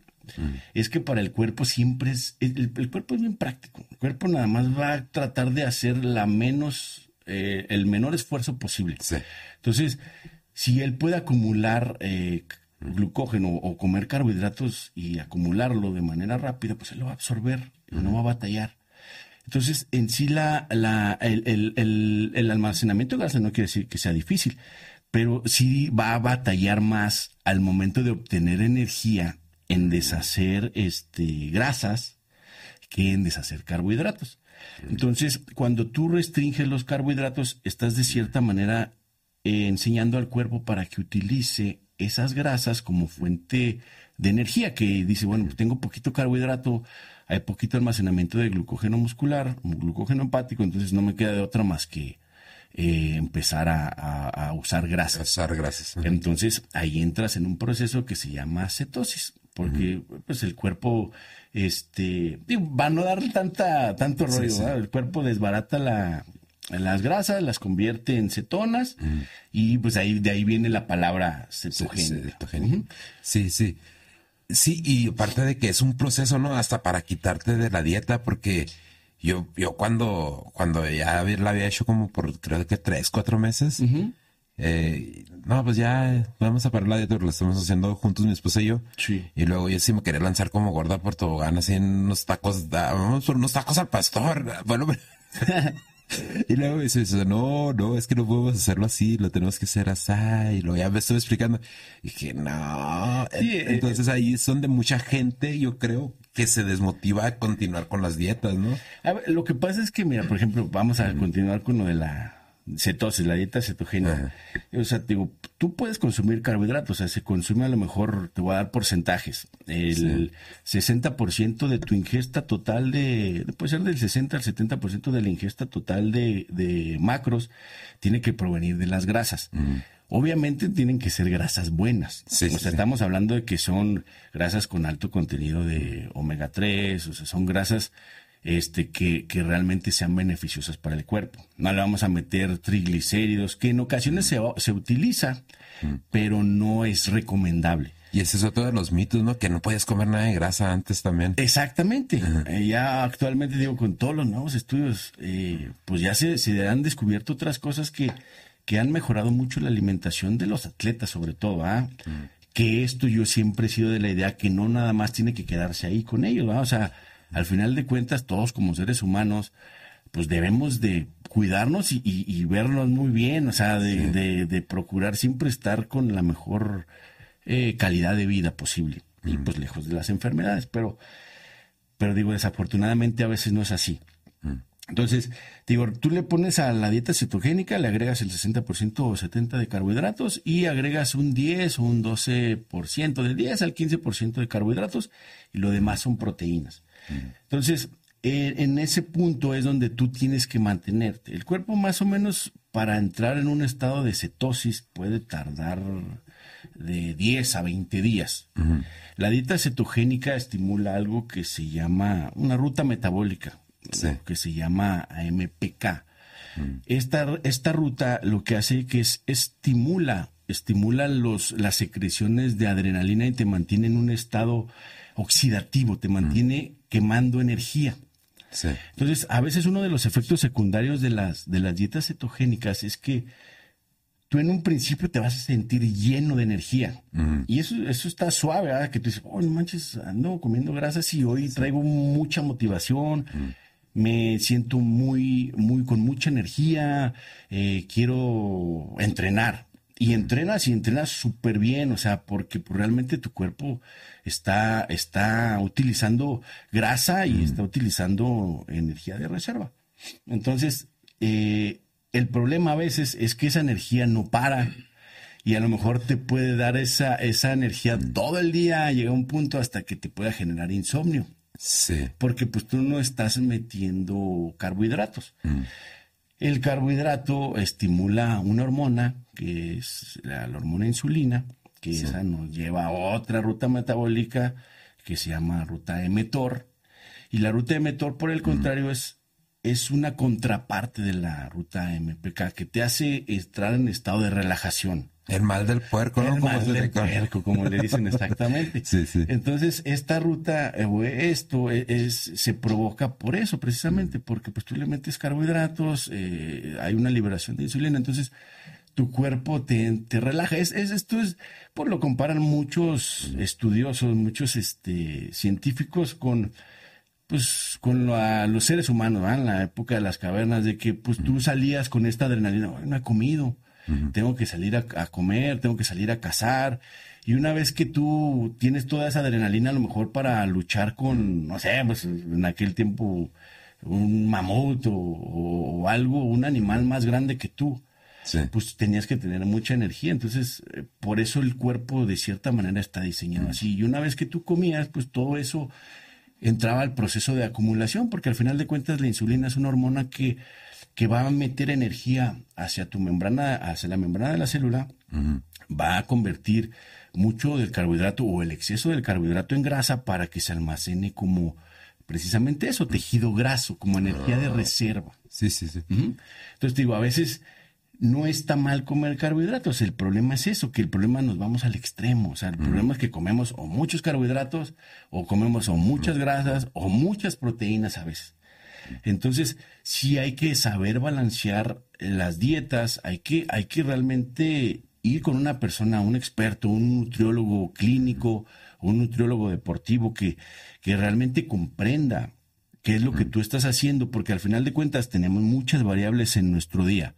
Speaker 2: es que para el cuerpo siempre es, el, cuerpo es bien práctico. El cuerpo nada más va a tratar de hacer la menos, eh, el menor esfuerzo posible. Entonces, si él puede acumular eh, glucógeno o comer carbohidratos y acumularlo de manera rápida, pues él lo va a absorber, no va a batallar. Entonces, en sí la, la, el, el, el, almacenamiento de grasa no quiere decir que sea difícil, pero sí va a batallar más al momento de obtener energía en deshacer este, grasas que en deshacer carbohidratos. Entonces, cuando tú restringes los carbohidratos, estás de cierta manera eh, enseñando al cuerpo para que utilice esas grasas como fuente de energía, que dice, bueno, pues tengo poquito carbohidrato, hay poquito almacenamiento de glucógeno muscular, glucógeno hepático, entonces no me queda de otra más que eh, empezar a, usar grasas.
Speaker 1: Usar grasas.
Speaker 2: Entonces ahí entras en un proceso que se llama cetosis, porque pues el cuerpo, este, va a no dar tanta, tanto rollo, el cuerpo desbarata la, las grasas, las convierte en cetonas y pues ahí de ahí viene la palabra cetogénica.
Speaker 1: Sí, sí. Sí, y aparte de que es un proceso, ¿no? Hasta para quitarte de la dieta, porque yo, yo cuando, cuando ya la había hecho como por creo que tres, cuatro meses, eh, no, pues ya vamos a parar la dieta, lo estamos haciendo juntos mi esposa y yo.
Speaker 2: Sí.
Speaker 1: Y luego yo sí me quería lanzar como gorda por tobogán, así en unos tacos, vamos por unos tacos al pastor. Bueno, Y luego dice, no, no, es que no podemos hacerlo así, lo tenemos que hacer así. Y luego ya me estuve explicando. Y dije, no. Entonces ahí es donde mucha gente, yo creo, que se desmotiva a continuar con las dietas, ¿no?
Speaker 2: A ver, lo que pasa es que, mira, por ejemplo, vamos a continuar con lo de la cetosis, la dieta cetogénica. O sea, digo, tú puedes consumir carbohidratos, o sea, se consume a lo mejor, te voy a dar porcentajes. El 60% de tu ingesta total de, puede ser del 60 al 70% de la ingesta total de, de, macros, tiene que provenir de las grasas. Obviamente tienen que ser grasas buenas. o sea, estamos hablando de que son grasas con alto contenido de omega 3, o sea, son grasas este, que, que realmente sean beneficiosas para el cuerpo. No le vamos a meter triglicéridos, que en ocasiones se, se utiliza, mm. pero no es recomendable.
Speaker 1: Y ese es otro de los mitos, ¿no? Que no podías comer nada de grasa antes también.
Speaker 2: Exactamente. Eh, ya actualmente, digo, con todos los nuevos estudios, eh, pues ya se, se han descubierto otras cosas que, que han mejorado mucho la alimentación de los atletas, sobre todo, ¿ah? Mm. Que esto yo siempre he sido de la idea que no nada más tiene que quedarse ahí con ellos. O sea, al final de cuentas, todos como seres humanos, pues debemos de cuidarnos y, vernos muy bien, o sea, de, procurar siempre estar con la mejor eh, calidad de vida posible y pues lejos de las enfermedades, pero, pero digo, desafortunadamente a veces no es así. Entonces, digo, tú le pones a la dieta cetogénica, le agregas el 60% o 70% de carbohidratos y agregas un 10 o un 12%, de 10 al 15% de carbohidratos y lo demás son proteínas. Entonces, eh, en ese punto es donde tú tienes que mantenerte. El cuerpo más o menos para entrar en un estado de cetosis puede tardar de 10 a 20 días. La dieta cetogénica estimula algo que se llama una ruta metabólica, que se llama AMPK. esta, esta ruta lo que hace que es estimula, estimula los, las secreciones de adrenalina y te mantiene en un estado oxidativo, te mantiene quemando energía. Entonces, a veces uno de los efectos secundarios de las, de las dietas cetogénicas es que tú en un principio te vas a sentir lleno de energía. Y eso, eso está suave, ¿verdad? Que tú dices, oh, no manches, ando comiendo grasas y hoy traigo mucha motivación. Me siento muy, muy con mucha energía, eh, quiero entrenar y entrenas y entrenas súper bien, o sea, porque pues, realmente tu cuerpo está, está utilizando grasa y está utilizando energía de reserva. Entonces, eh, el problema a veces es que esa energía no para y a lo mejor te puede dar esa, esa energía todo el día, llega un punto hasta que te pueda generar insomnio.
Speaker 1: Sí.
Speaker 2: Porque pues tú no estás metiendo carbohidratos. El carbohidrato estimula una hormona, que es la, la hormona insulina, que esa nos lleva a otra ruta metabólica que se llama ruta mTOR. Y la ruta mTOR, por el contrario, es, es una contraparte de la ruta MPK, que te hace entrar en estado de relajación.
Speaker 1: El mal del puerco, ¿no?
Speaker 2: El mal
Speaker 1: se
Speaker 2: del puerco, como le dicen exactamente.
Speaker 1: Sí, sí.
Speaker 2: Entonces, esta ruta, eh, o esto e- es, se provoca por eso, precisamente, porque pues tú le metes carbohidratos, eh, hay una liberación de insulina, entonces tu cuerpo te, te relaja. Es, es- esto es, por lo comparan muchos estudiosos, muchos este, científicos con pues con la- los seres humanos, ¿verdad? en la época de las cavernas, de que pues tú salías con esta adrenalina, "Ay, no he comido, tengo que salir a, a comer, tengo que salir a cazar. Y una vez que tú tienes toda esa adrenalina, a lo mejor para luchar con, no sé, pues en aquel tiempo un mamut o, o algo, un animal más grande que tú,
Speaker 1: Sí.
Speaker 2: pues tenías que tener mucha energía. Entonces, eh, por eso el cuerpo de cierta manera está diseñado así. Y una vez que tú comías, pues todo eso entraba al proceso de acumulación, porque al final de cuentas la insulina es una hormona que, que va a meter energía hacia tu membrana, hacia la membrana de la célula, va a convertir mucho del carbohidrato o el exceso del carbohidrato en grasa para que se almacene como precisamente eso, tejido graso, como energía de reserva.
Speaker 1: Sí, sí, sí.
Speaker 2: Entonces digo, a veces no está mal comer carbohidratos, el problema es eso, que el problema nos vamos al extremo, o sea, el problema es que comemos o muchos carbohidratos, o comemos o muchas grasas, o muchas proteínas a veces. Entonces, sí hay que saber balancear las dietas, hay que, hay que realmente ir con una persona, un experto, un nutriólogo clínico, un nutriólogo deportivo que, que realmente comprenda qué es lo que tú estás haciendo, porque al final de cuentas tenemos muchas variables en nuestro día.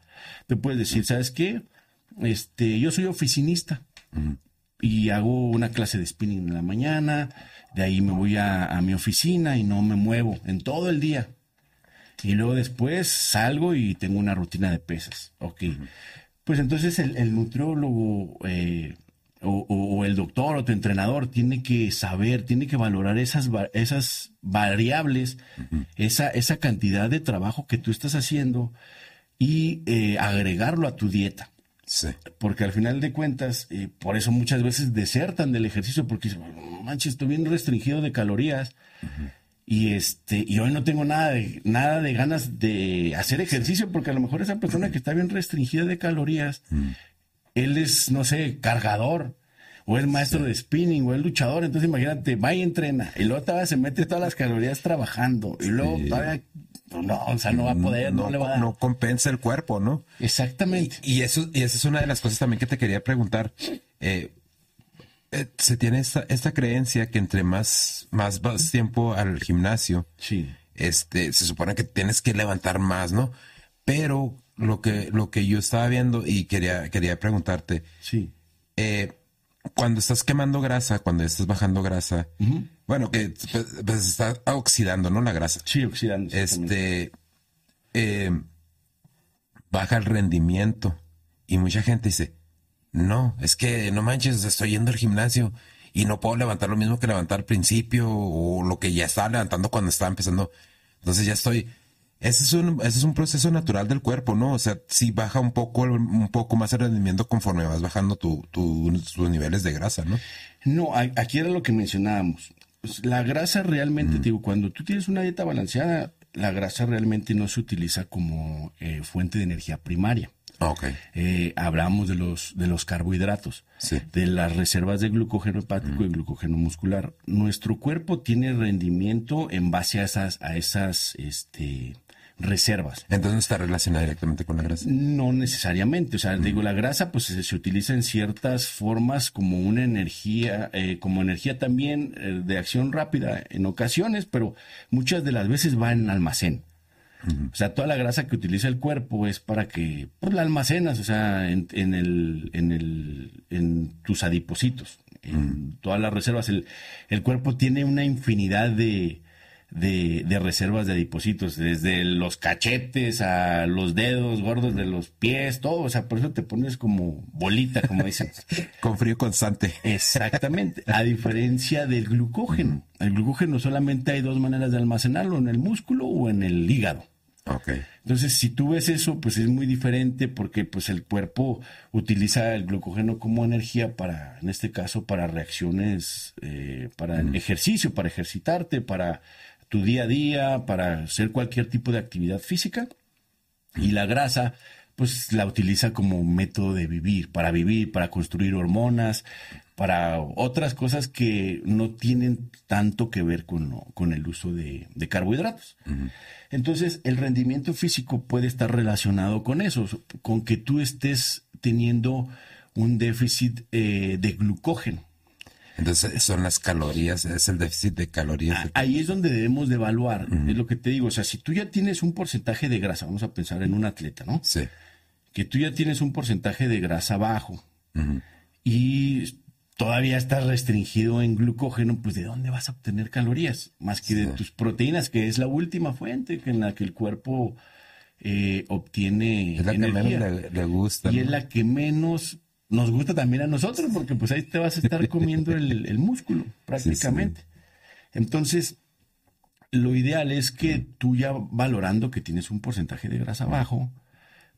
Speaker 2: Te puedes decir, ¿sabes qué? Este, yo soy oficinista y hago una clase de spinning en la mañana, de ahí me voy a, a mi oficina y no me muevo en todo el día. Y luego después salgo y tengo una rutina de pesas. Ok. Pues entonces el, el nutriólogo eh, o, o- o el doctor o tu entrenador tiene que saber, tiene que valorar esas, esas variables, esa, esa cantidad de trabajo que tú estás haciendo y eh, agregarlo a tu dieta.
Speaker 1: Sí.
Speaker 2: Porque al final de cuentas, eh, por eso muchas veces desertan del ejercicio, porque dicen, "No manches, estoy bien restringido de calorías. Y este, y hoy no tengo nada de, nada de ganas de hacer ejercicio, porque a lo mejor esa persona que está bien restringida de calorías, él es, no sé, cargador, o es maestro de spinning, o es luchador. Entonces imagínate, va y entrena, y luego todavía se mete todas las calorías trabajando, y luego todavía, no, o sea, no va a poder, no, le va a dar.
Speaker 1: no compensa el cuerpo, ¿no?
Speaker 2: Exactamente.
Speaker 1: Y eso, y esa es una de las cosas también que te quería preguntar. Eh, eh, se tiene esta, esta creencia que entre más, más vas tiempo al gimnasio,
Speaker 2: Sí.
Speaker 1: este, se supone que tienes que levantar más, ¿no? Pero lo que, lo que yo estaba viendo y quería, quería preguntarte,
Speaker 2: Sí.
Speaker 1: eh, cuando estás quemando grasa, cuando estás bajando grasa, bueno, que pues, pues, está oxidando, ¿no? La grasa.
Speaker 2: Sí, oxidando.
Speaker 1: Este eh, baja el rendimiento. Y mucha gente dice, no, es que no manches, estoy yendo al gimnasio y no puedo levantar lo mismo que levantar al principio o lo que ya estaba levantando cuando estaba empezando. Entonces ya estoy. Ese es un, ese es un proceso natural del cuerpo, ¿no? O sea, sí baja un poco, un poco más el rendimiento conforme vas bajando tu, tu- tus niveles de grasa, ¿no?
Speaker 2: No, aquí era lo que mencionábamos. Pues, La grasa realmente, te digo, cuando tú tienes una dieta balanceada, la grasa realmente no se utiliza como eh, fuente de energía primaria.
Speaker 1: Ok.
Speaker 2: Eh, hablamos de los, de los carbohidratos,
Speaker 1: Sí.
Speaker 2: de las reservas de glucógeno hepático y glucógeno muscular. Nuestro cuerpo tiene rendimiento en base a esas, a esas este, reservas.
Speaker 1: Entonces está relacionada directamente con la grasa.
Speaker 2: No necesariamente, o sea, digo, la grasa pues se, se utiliza en ciertas formas como una energía, eh, como energía también eh, de acción rápida en ocasiones, pero muchas de las veces va en almacén. O sea, toda la grasa que utiliza el cuerpo es para que pues, la almacenas, o sea, en, en el, en el, en tus adipocitos, en todas las reservas. El, el cuerpo tiene una infinidad de, de, de, reservas de adipocitos, desde los cachetes a los dedos gordos de los pies, todo, o sea, por eso te pones como bolita, como dicen.
Speaker 1: Con frío constante.
Speaker 2: Exactamente, a diferencia del glucógeno. El glucógeno solamente hay dos maneras de almacenarlo, en el músculo o en el hígado.
Speaker 1: Okay.
Speaker 2: Entonces, si tú ves eso, pues es muy diferente porque pues el cuerpo utiliza el glucógeno como energía para, en este caso, para reacciones, eh, para ejercicio, para ejercitarte, para tu día a día, para hacer cualquier tipo de actividad física. Y la grasa, pues la utiliza como método de vivir, para vivir, para construir hormonas, para otras cosas que no tienen tanto que ver con, con el uso de, carbohidratos. Entonces, el rendimiento físico puede estar relacionado con eso, con que tú estés teniendo un déficit eh, de glucógeno.
Speaker 1: Entonces, son las calorías, es el déficit de calorías.
Speaker 2: Ah, ahí es donde debemos de evaluar, es lo que te digo. O sea, si tú ya tienes un porcentaje de grasa, vamos a pensar en un atleta, ¿no?
Speaker 1: Sí.
Speaker 2: Que tú ya tienes un porcentaje de grasa bajo y todavía estás restringido en glucógeno, pues ¿de dónde vas a obtener calorías? Más que de tus proteínas, que es la última fuente en la que el cuerpo eh, obtiene
Speaker 1: es la
Speaker 2: energía.
Speaker 1: que menos le, gusta.
Speaker 2: Y es la que menos nos gusta también a nosotros, porque pues ahí te vas a estar comiendo el, músculo prácticamente. Entonces, lo ideal es que tú ya valorando que tienes un porcentaje de grasa bajo,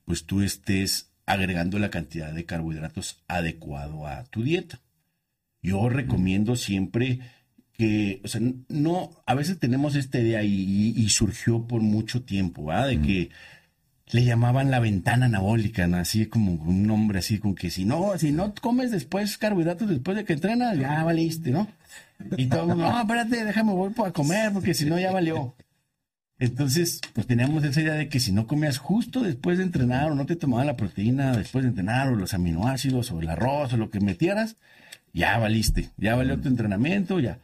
Speaker 2: pues tú estés agregando la cantidad de carbohidratos adecuado a tu dieta. Yo recomiendo siempre que, o sea, no, a veces tenemos esta idea y, surgió por mucho tiempo, ¿verdad? De que le llamaban la ventana anabólica, ¿no? así como un nombre así, con que si no, si no comes después carbohidratos después de que entrenas, ya valiste, ¿no? Y todo el mundo, no, espérate, déjame voy a comer, porque si no ya valió. Entonces, pues teníamos esa idea de que si no comías justo después de entrenar, o no te tomaban la proteína después de entrenar, o los aminoácidos, o el arroz, o lo que metieras, ya valiste, ya valió tu entrenamiento, ya.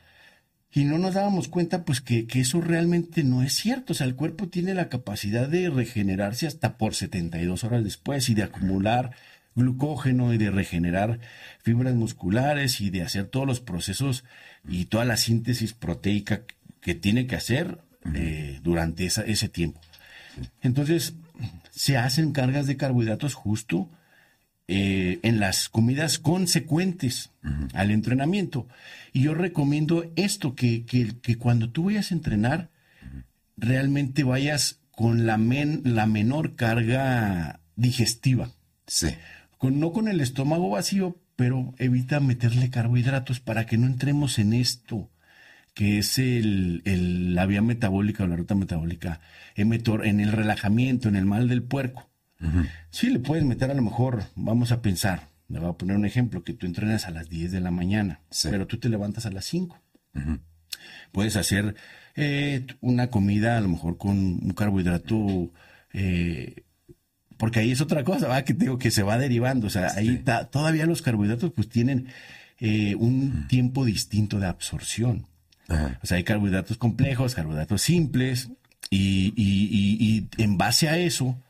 Speaker 2: Y no nos dábamos cuenta, pues, que, que, eso realmente no es cierto. O sea, el cuerpo tiene la capacidad de regenerarse hasta por 72 horas después y de acumular glucógeno y de regenerar fibras musculares y de hacer todos los procesos y toda la síntesis proteica que tiene que hacer eh, durante esa, ese tiempo. Entonces, se hacen cargas de carbohidratos justo eh, en las comidas consecuentes al entrenamiento. Y yo recomiendo esto, que, que, cuando tú vayas a entrenar, realmente vayas con la, la menor carga digestiva.
Speaker 1: Sí.
Speaker 2: Con, no con el estómago vacío, pero evita meterle carbohidratos para que no entremos en esto, que es el, la vía metabólica o la ruta metabólica en el relajamiento, en el mal del puerco. Sí, le puedes meter a lo mejor, vamos a pensar, le voy a poner un ejemplo, que tú entrenas a las 10 de la mañana, pero tú te levantas a las 5. Puedes hacer eh, una comida a lo mejor con un carbohidrato, eh, porque ahí es otra cosa, ¿va? que digo que se va derivando, o sea, ahí todavía los carbohidratos pues tienen eh, un tiempo distinto de absorción. O sea, hay carbohidratos complejos, carbohidratos simples, y, y en base a eso,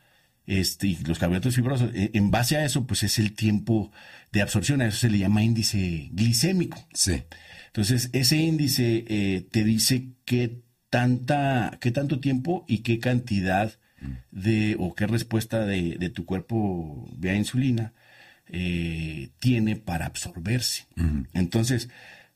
Speaker 2: este, y los carbohidratos fibrosos, eh, en base a eso, pues es el tiempo de absorción, a eso se le llama índice glicémico.
Speaker 1: Sí.
Speaker 2: Entonces, ese índice eh, te dice qué tanta, qué tanto tiempo y qué cantidad de, o qué respuesta de, de tu cuerpo vía insulina eh, tiene para absorberse. Entonces,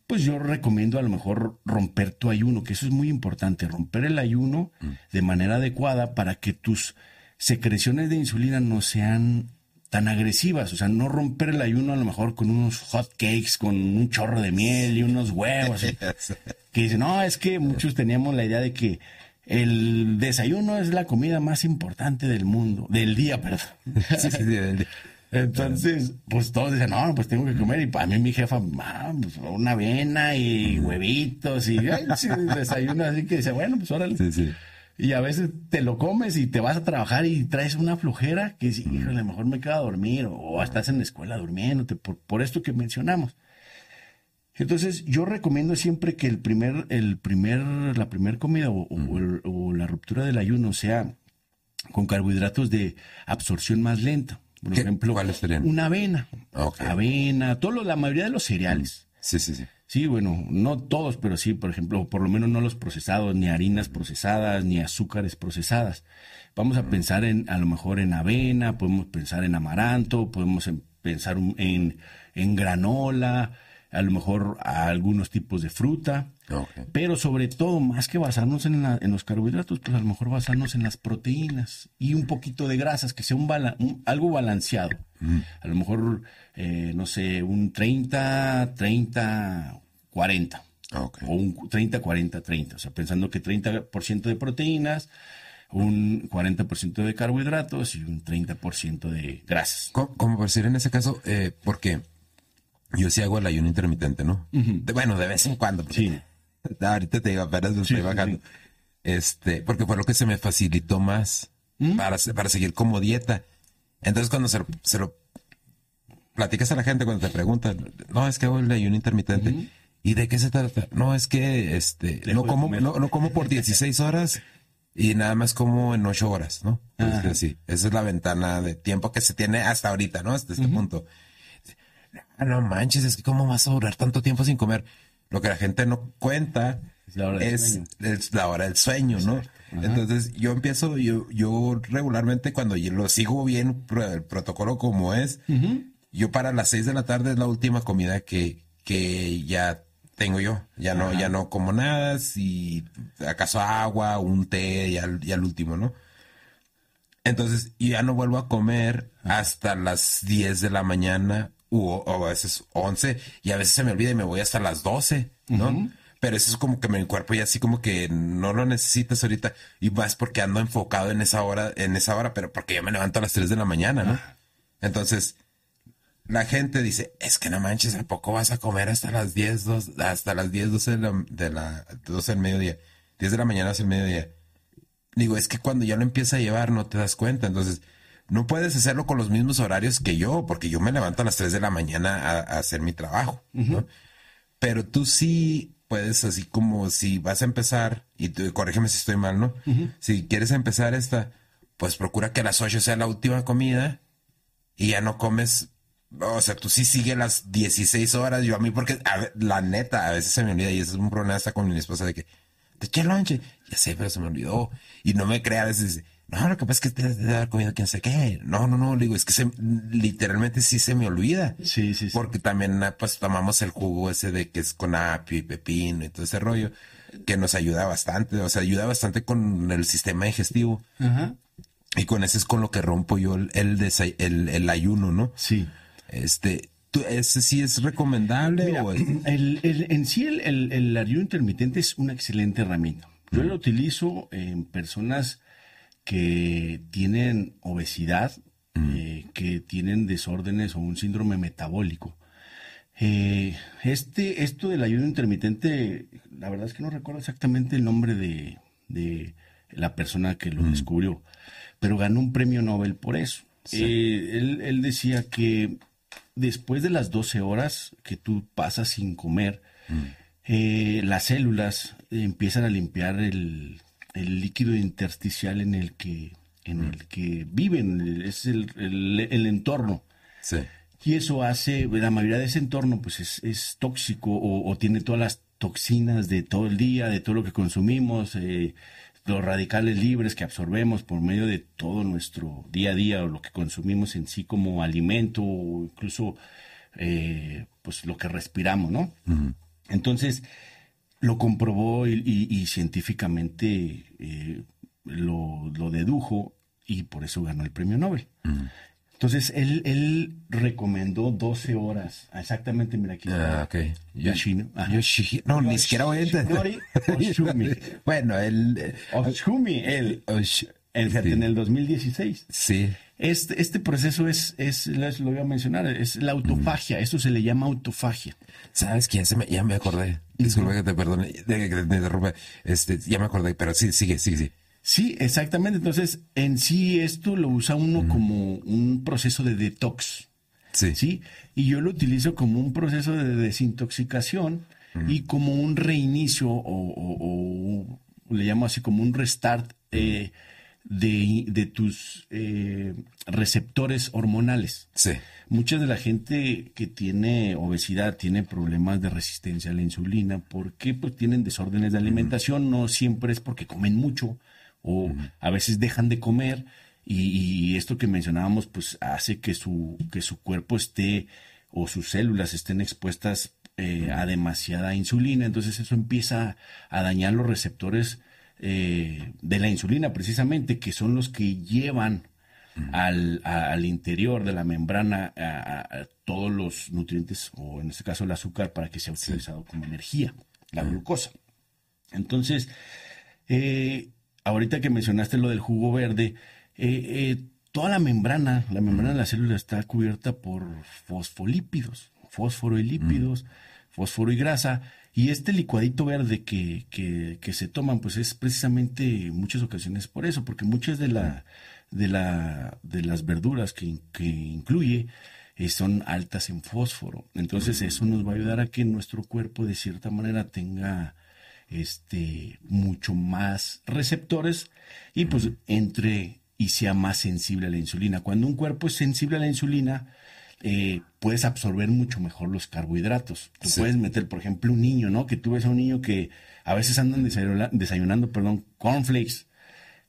Speaker 2: pues yo recomiendo a lo mejor romper tu ayuno, que eso es muy importante, romper el ayuno de manera adecuada para que tus secreciones de insulina no sean tan agresivas, o sea, no romper el ayuno a lo mejor con unos hot cakes, con un chorro de miel y unos huevos. que dicen, no, es que muchos teníamos la idea de que el desayuno es la comida más importante del mundo, del día, perdón. Entonces, pues todos dicen, no, pues tengo que comer. Y para mí mi jefa, ah, pues, una avena y huevitos y desayuno así que dice, bueno, pues órale. Sí, sí. Y a veces te lo comes y te vas a trabajar y traes una flojera que dices, híjole, a lo mejor me quedo a dormir o, estás en la escuela durmiéndote por, por esto que mencionamos. Entonces, yo recomiendo siempre que el primer, el primer, la primera comida o, la ruptura del ayuno sea con carbohidratos de absorción más lenta. Por ejemplo, una avena. Avena, todo la mayoría de los cereales.
Speaker 1: Sí, sí, sí.
Speaker 2: Sí, bueno, no todos, pero sí, por ejemplo, por lo menos no los procesados, ni harinas procesadas, ni azúcares procesadas. Vamos a pensar en, a lo mejor en avena, podemos pensar en amaranto, podemos em, pensar en, en granola, a lo mejor a algunos tipos de fruta, pero sobre todo, más que basarnos en, en, los carbohidratos, pues a lo mejor basarnos en las proteínas y un poquito de grasas, que sea un, algo balanceado. A lo mejor, eh, no sé, un 30, 30, 40. O un 30, 40, 30. O sea, pensando que 30% de proteínas, un 40% de carbohidratos y un 30% de grasas.
Speaker 1: Como por decir en ese caso, eh, porque yo sí hago el ayuno intermitente, ¿no? bueno, de vez en cuando. Sí. Ahorita te digo, apenas me estoy bajando. Este, porque fue lo que se me facilitó más para, para seguir como dieta. Entonces, cuando se, se, lo platicas a la gente, cuando te preguntan, no, es que hago el ayuno intermitente. ¿Y de qué se trata? No, es que este, no como, no, no, como por 16 horas y nada más como en 8 horas, ¿no? sí, esa es la ventana de tiempo que se tiene hasta ahorita, ¿no? Hasta este punto. Ah, no manches, es que cómo vas a durar tanto tiempo sin comer. Lo que la gente no cuenta es la hora del sueño, la hora del sueño ¿no? Entonces yo empiezo, yo, yo regularmente cuando lo sigo bien el protocolo como es, yo para las seis de la tarde es la última comida que, que ya tengo yo. Ya no, ya no como nada, si acaso agua, un té y al, y al último, ¿no? Entonces, ya no vuelvo a comer hasta las 10 de la mañana o, a veces 11 y a veces se me olvida y me voy hasta las 12, ¿no? Pero eso es como que mi cuerpo ya así como que no lo necesitas ahorita y más porque ando enfocado en esa hora, en esa hora, pero porque yo me levanto a las 3 de la mañana, ¿no? Entonces, la gente dice, es que no manches, ¿a poco vas a comer hasta las 10, hasta las 10, 12 de la, de la 12 del mediodía? 10 de la mañana hasta el mediodía. Digo, es que cuando ya lo empieza a llevar no te das cuenta. Entonces, no puedes hacerlo con los mismos horarios que yo, porque yo me levanto a las 3 de la mañana a, hacer mi trabajo, ¿no? Pero tú sí puedes, así como si vas a empezar, y tú, corrígeme si estoy mal, ¿no? Si quieres empezar esta, pues procura que a las 8 sea la última comida y ya no comes. O sea, tú sí sigues las 16 horas. Yo a mí, porque la neta, a veces se me olvida y es un problema hasta con mi esposa de que te eché lonche. Ya sé, pero se me olvidó. Y no me crea a veces no, lo que pasa es que te debe haber comido quién sé qué. No, no, no, digo, es que se, literalmente sí se me olvida.
Speaker 2: Sí, sí, sí.
Speaker 1: Porque también, ah, pues, tomamos el jugo ese de que es con apio y pepino y todo ese rollo, que nos ayuda bastante, o sea, ayuda bastante con el sistema digestivo. Ajá. Y con ese es con lo que rompo yo el, el, el, ayuno, ¿no?
Speaker 2: Sí.
Speaker 1: Este, ¿Ese sí es recomendable? o
Speaker 2: el, en sí el, el, ayuno intermitente es una excelente herramienta. Yo lo utilizo en personas que tienen obesidad, mm. eh, que tienen desórdenes o un síndrome metabólico. Eh, este, esto del ayuno intermitente, la verdad es que no recuerdo exactamente el nombre de, la persona que lo mm. descubrió, pero ganó un premio Nobel por eso. Eh, él, decía que después de las 12 horas que tú pasas sin comer, mm. las células empiezan a limpiar el, el líquido intersticial en el que, en el que viven, es el, el, entorno.
Speaker 1: Sí.
Speaker 2: Y eso hace, la mayoría de ese entorno pues es, es tóxico o, tiene todas las toxinas de todo el día, de todo lo que consumimos, eh, los radicales libres que absorbemos por medio de todo nuestro día a día o lo que consumimos en sí como alimento o incluso eh, pues lo que respiramos, ¿no? Entonces, lo comprobó y, científicamente eh, lo, dedujo y por eso ganó el premio Nobel. Mm. Entonces, él, él recomendó 12 horas. Exactamente, mira aquí.
Speaker 1: Ah, ok.
Speaker 2: Yoshino.
Speaker 1: No, ni siquiera voy a entender. bueno,
Speaker 2: el... Oshumi, el... en el 2016.
Speaker 1: Sí.
Speaker 2: Este, este proceso es, es, lo voy a mencionar, es la autofagia. Esto se le llama autofagia.
Speaker 1: ¿Sabes quién? Se me, ya me acordé. Disculpe que te perdone, te Este, ya me acordé, pero sí, sigue, sigue, sigue.
Speaker 2: Sí, exactamente. Entonces, en sí esto lo usa uno como un proceso de detox.
Speaker 1: Sí.
Speaker 2: Sí. Y yo lo utilizo como un proceso de desintoxicación y como un reinicio o, le llamo así como un restart de, de tus eh, receptores hormonales.
Speaker 1: Sí.
Speaker 2: mucha de la gente que tiene obesidad tiene problemas de resistencia a la insulina porque pues tienen desórdenes de alimentación, no siempre es porque comen mucho o a veces dejan de comer y, esto que mencionábamos pues hace que su, que su cuerpo esté o sus células estén expuestas eh, a demasiada insulina, entonces eso empieza a dañar los receptores eh, de la insulina precisamente, que son los que llevan al, al, interior de la membrana a, todos los nutrientes, o en este caso el azúcar, para que sea utilizado como energía, la glucosa. Entonces, eh, ahorita que mencionaste lo del jugo verde, eh, toda la membrana, la membrana de la célula está cubierta por fosfolípidos, fósforo y lípidos, fósforo y grasa, y este licuadito verde que, que, se toman, pues es precisamente en muchas ocasiones por eso, porque muchas de, la, de, la, de las verduras que, que incluye eh, son altas en fósforo. Entonces eso nos va a ayudar a que nuestro cuerpo de cierta manera tenga este mucho más receptores y pues entre y sea más sensible a la insulina. Cuando un cuerpo es sensible a la insulina, eh, puedes absorber mucho mejor los carbohidratos. Tú puedes meter, por ejemplo, un niño, ¿no? Que tú ves a un niño que a veces andan desayunando, perdón, cornflakes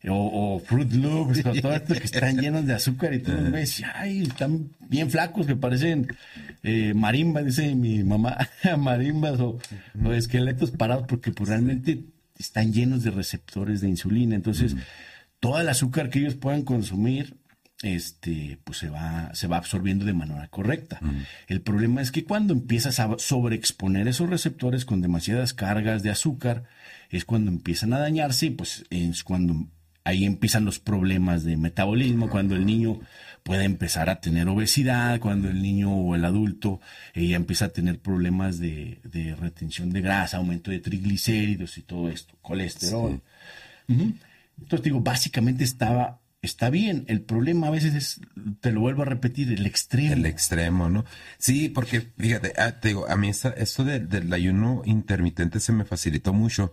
Speaker 2: o, Fruit Loops, o todo esto que están llenos de azúcar y tú ves, ay, están bien flacos que parecen eh, marimbas, dice mi mamá, marimbas o, esqueletos parados porque pues, realmente están llenos de receptores de insulina. Entonces, todo el azúcar que ellos puedan consumir este, pues se va, se va absorbiendo de manera correcta. El problema es que cuando empiezas a sobreexponer esos receptores con demasiadas cargas de azúcar, es cuando empiezan a dañarse y pues es cuando ahí empiezan los problemas de metabolismo, cuando el niño puede empezar a tener obesidad, cuando el niño o el adulto eh, ya empieza a tener problemas de, retención de grasa, aumento de triglicéridos y todo esto, colesterol. Entonces digo, básicamente estaba está bien. El problema a veces es, te lo vuelvo a repetir, el extremo.
Speaker 1: El extremo, ¿no? Sí, porque fíjate, ah, te digo, a mí esto del ayuno intermitente se me facilitó mucho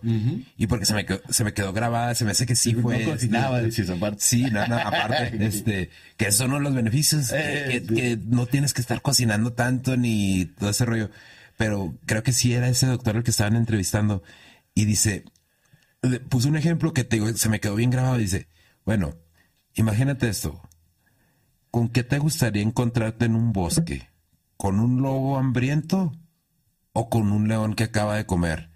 Speaker 1: y porque se me, quedó, se me quedó grabada, se me hace que sí, fue.
Speaker 2: No cocinaba, este, aparte.
Speaker 1: Sí, no, no, aparte, este, que esos son los beneficios, que, que, no tienes que estar cocinando tanto ni todo ese rollo. Pero creo que sí era ese doctor el que estaban entrevistando y dice, puso un ejemplo que te digo, se me quedó bien grabado. Dice, bueno, Imagínate esto. ¿Con qué te gustaría encontrarte en un bosque? ¿Con un lobo hambriento o con un león que acaba de comer?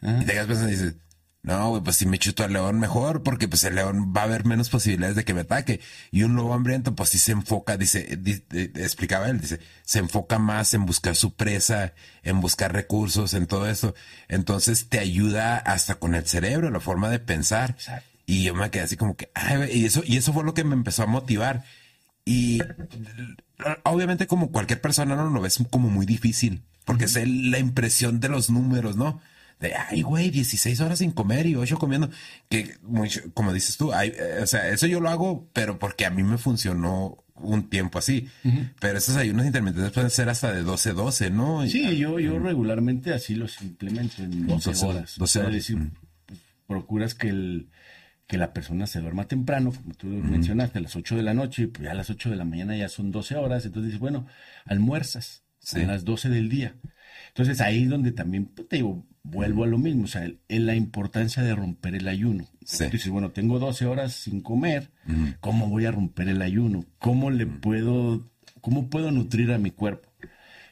Speaker 1: Ah. Y te quedas pensando y dices, no, pues si me chuto al león mejor, porque pues el león va a haber menos posibilidades de que me ataque. Y un lobo hambriento, pues sí se enfoca, dice, explicaba él, dice, se enfoca más en buscar su presa, en buscar recursos, en todo eso. Entonces te ayuda hasta con el cerebro, la forma de pensar. Exacto. Y yo me quedé así como que, y eso, y eso fue lo que me empezó a motivar. Y obviamente como cualquier persona no lo ves como muy difícil, porque es la impresión de los números, ¿no? De, ay, güey, 16 horas sin comer y 8 comiendo. Que, como dices tú, eh, o sea, eso yo lo hago, pero porque a mí me funcionó un tiempo así. Pero esos ayunos intermitentes pueden ser hasta de 12, 12, ¿no?
Speaker 2: Sí, yo, yo regularmente así los implemento en 12, horas. 12 horas. decir, pues, procuras que el que la persona se duerma temprano, como tú mencionaste, a las 8 de la noche, pues ya a las 8 de la mañana ya son 12 horas, entonces dices, bueno, almuerzas a las 12 del día. Entonces ahí es donde también, pues, te digo, vuelvo a lo mismo, o sea, en la importancia de romper el ayuno. Dices, bueno, tengo 12 horas sin comer, ¿cómo voy a romper el ayuno? ¿Cómo le puedo, cómo puedo nutrir a mi cuerpo?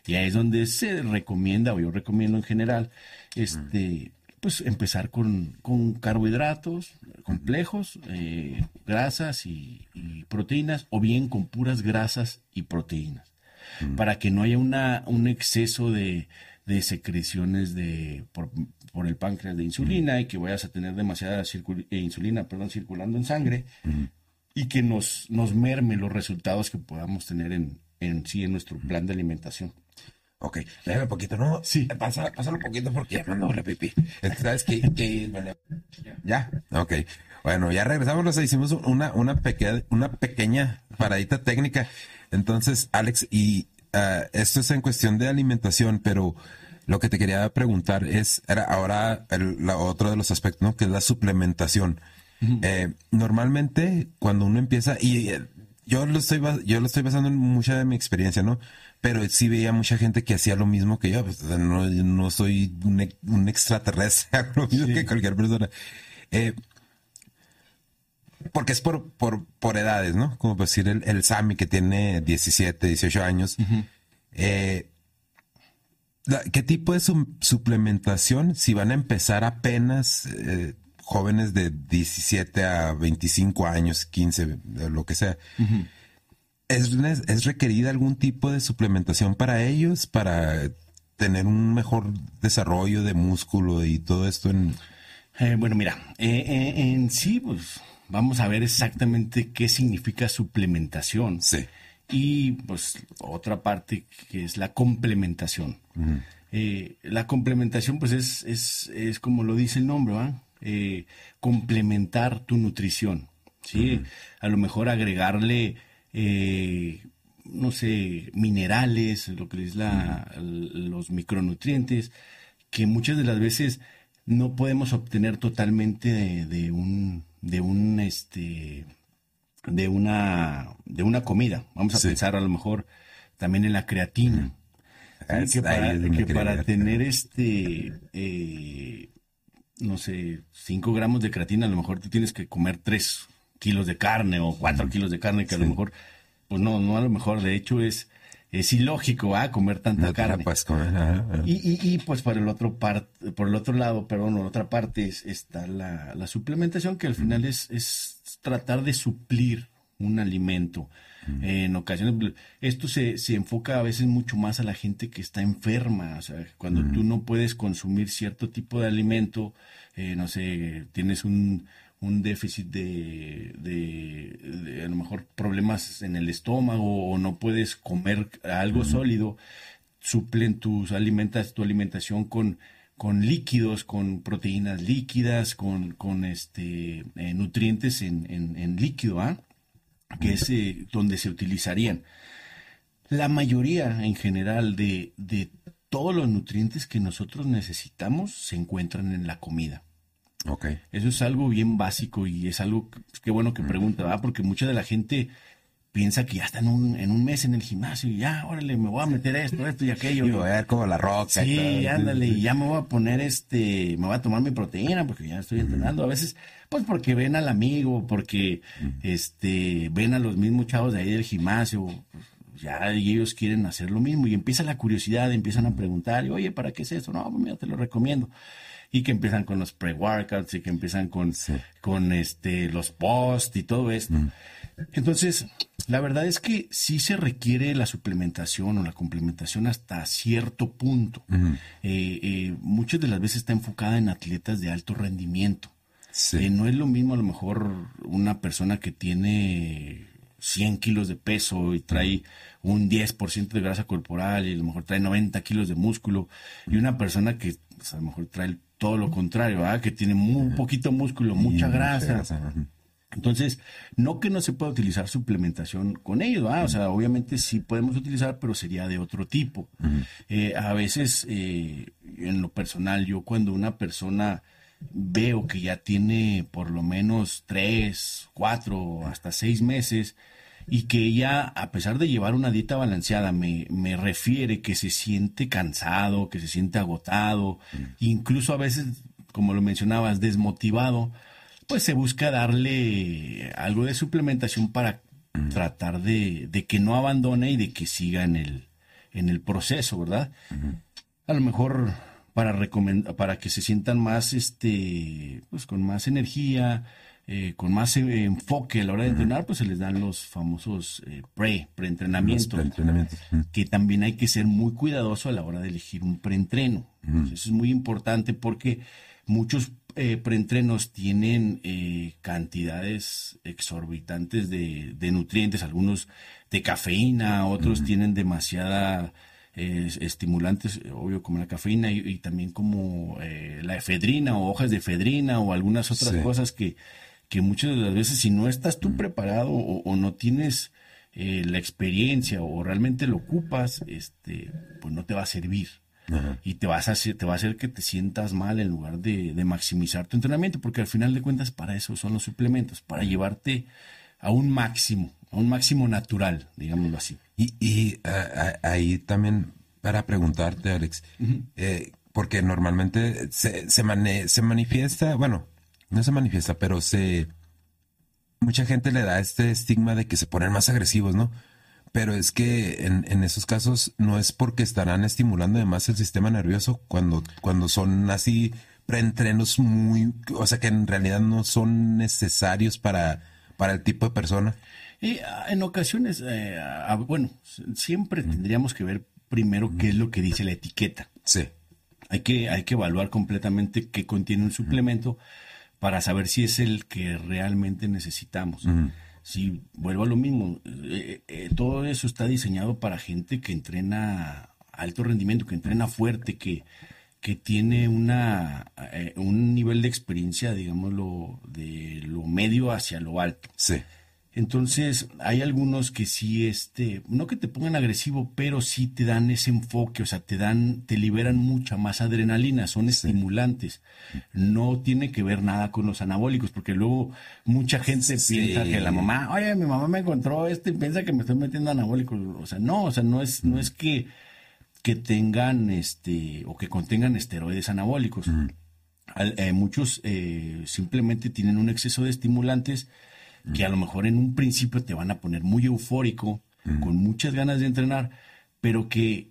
Speaker 2: Y ahí es donde se recomienda, o yo recomiendo en general, este, pues empezar con, carbohidratos complejos, eh, grasas y, proteínas, o bien con puras grasas y proteínas, mm. para que no haya una, un exceso de, secreciones de, por, el páncreas de insulina mm. y que vayas a tener demasiada eh, insulina perdón, circulando en sangre mm. y que nos, nos merme los resultados que podamos tener en, en sí en nuestro plan de alimentación.
Speaker 1: Ok, déjame un poquito, ¿no? Sí. Pasa, pásalo un poquito porque ya me la pipí. ¿Sabes qué? ¿Ya? Ok. Bueno, ya regresamos, hicimos una, una, pequeña, una pequeña paradita técnica. Entonces, Alex, y uh, esto es en cuestión de alimentación, pero lo que te quería preguntar es, era ahora el, la, otro de los aspectos, ¿no? Que es la suplementación. eh, normalmente, cuando uno empieza, y yo lo estoy yo lo estoy basando en mucha de mi experiencia, ¿no? Pero sí veía mucha gente que hacía lo mismo que yo. Pues, no, no soy un, extraterrestre, lo mismo que cualquier persona. Eh, porque es por, por, por edades, ¿no? Como decir el, el Sammy que tiene 17, 18 años. eh, ¿Qué tipo de suplementación, si van a empezar apenas eh, jóvenes de 17 a 25 años, 15, lo que sea, ¿es, ¿es requerida algún tipo de suplementación para ellos, para tener un mejor desarrollo de músculo y todo esto? En...
Speaker 2: Eh, bueno, mira, eh, en sí, pues vamos a ver exactamente qué significa suplementación.
Speaker 1: Sí
Speaker 2: y pues otra parte que es la complementación. Eh, la complementación pues es, es, es, como lo dice el nombre, eh, complementar tu nutrición. ¿sí? A lo mejor agregarle, eh, no sé, minerales, lo que es la, los micronutrientes, que muchas de las veces no podemos obtener totalmente de, de un, de un, este, de una, de una comida. Vamos a pensar a lo mejor también en la creatina. que para, tener este, eh, no sé, 5 gramos de creatina, a lo mejor tú tienes que comer 3 kilos de carne o 4 kilos de carne, que a lo mejor, pues no, no a lo mejor, de hecho es, es ilógico ¿ah? comer tanta carne. Y, y, pues por el otro parte por el otro lado, perdón, por otra parte está la, la suplementación que al final es, es tratar de suplir un alimento. en ocasiones, esto se, se, enfoca a veces mucho más a la gente que está enferma. O sea, cuando tú no puedes consumir cierto tipo de alimento, eh, no sé, tienes un, un déficit de, de, a lo mejor problemas en el estómago o no puedes comer algo sólido, suplen tus alimentas, tu alimentación con con líquidos, con proteínas líquidas, con, con este, eh, nutrientes en, en, líquido, ¿ah? que es eh, donde se utilizarían. La mayoría en general de, de todos los nutrientes que nosotros necesitamos se encuentran en la comida.
Speaker 1: Okay.
Speaker 2: Eso es algo bien básico y es algo que, bueno que pregunta, ¿verdad? Porque mucha de la gente piensa que ya está en un, en un mes en el gimnasio y ya, órale, me voy a meter esto, esto y aquello.
Speaker 1: Y voy a ver como la roca.
Speaker 2: Sí, ándale, y ya me voy a poner este, me voy a tomar mi proteína porque ya estoy entrenando. A veces, pues porque ven al amigo, porque este, ven a los mismos chavos de ahí del gimnasio, pues, ya ellos quieren hacer lo mismo y empieza la curiosidad, empiezan a preguntar, y, oye, ¿para qué es eso? No, pues mira, te lo recomiendo y que empiezan con los pre-workouts y que empiezan con, con este, los post y todo esto. Entonces, la verdad es que sí se requiere la suplementación o la complementación hasta cierto punto. Eh, eh, muchas de las veces está enfocada en atletas de alto rendimiento. Eh, no es lo mismo a lo mejor una persona que tiene 100 kilos de peso y trae un 10% de grasa corporal y a lo mejor trae 90 kilos de músculo y una persona que pues, a lo mejor trae todo lo contrario, que tiene muy poquito músculo, mucha grasa. Entonces, no que no se pueda utilizar suplementación con ellos, o sea, obviamente sí podemos utilizar, pero sería de otro tipo. Eh, a veces, eh, en lo personal, yo cuando una persona veo que ya tiene por lo menos tres, cuatro, hasta seis meses, y que ella, a pesar de llevar una dieta balanceada, me, me refiere que se siente cansado, que se siente agotado, incluso a veces, como lo mencionabas, desmotivado, pues se busca darle algo de suplementación para tratar de, de, que no abandone y de que siga en el, en el proceso, ¿verdad? A lo mejor para para que se sientan más, este, pues con más energía, eh, con más eh, enfoque a la hora de entrenar, pues se les dan los famosos eh, pre, preentrenamientos, que también hay que ser muy cuidadoso a la hora de elegir un preentreno. Eso es muy importante porque muchos eh, preentrenos tienen eh, cantidades exorbitantes de, nutrientes, algunos de cafeína, otros tienen demasiada eh, estimulantes, obvio como la cafeína y, también como la efedrina o hojas de efedrina o algunas otras cosas que, que muchas de las veces si no estás tú preparado o, no tienes la experiencia o realmente lo ocupas, este, pues no te va a servir. Y te, vas a hacer, te va a hacer que te sientas mal en lugar de, maximizar tu entrenamiento, porque al final de cuentas para eso son los suplementos, para llevarte a un máximo, a un máximo natural, digámoslo así.
Speaker 1: Y, y ah, ah, ahí también para preguntarte, Alex, eh, porque normalmente se, se, mane- se manifiesta, bueno, no se manifiesta, pero se... Mucha gente le da este estigma de que se ponen más agresivos, ¿no? Pero es que en, en esos casos no es porque estarán estimulando además el sistema nervioso cuando, cuando son así preentrenos muy, o sea que en realidad no son necesarios para, para el tipo de persona.
Speaker 2: Y, ah, en ocasiones, eh, ah, bueno, siempre tendríamos que ver primero qué es lo que dice la etiqueta.
Speaker 1: Sí.
Speaker 2: Hay que, hay que evaluar completamente qué contiene un suplemento para saber si es el que realmente necesitamos. Si vuelvo a lo mismo, eh, eh, todo eso está diseñado para gente que entrena alto rendimiento, que entrena fuerte, que, que tiene una, eh, un nivel de experiencia, digámoslo, de lo medio hacia lo alto.
Speaker 1: Sí.
Speaker 2: Entonces, hay algunos que sí, este, no que te pongan agresivo, pero sí te dan ese enfoque, o sea, te dan, te liberan mucha más adrenalina, son estimulantes. No tiene que ver nada con los anabólicos, porque luego mucha gente
Speaker 1: Sí.
Speaker 2: piensa que la mamá, oye, mi mamá me encontró esto y piensa que me estoy metiendo anabólicos. O sea, no, o sea, no es, no es que, que tengan, este, o que contengan esteroides anabólicos. Al- eh, muchos eh, simplemente tienen un exceso de estimulantes que a lo mejor en un principio te van a poner muy eufórico, con muchas ganas de entrenar, pero que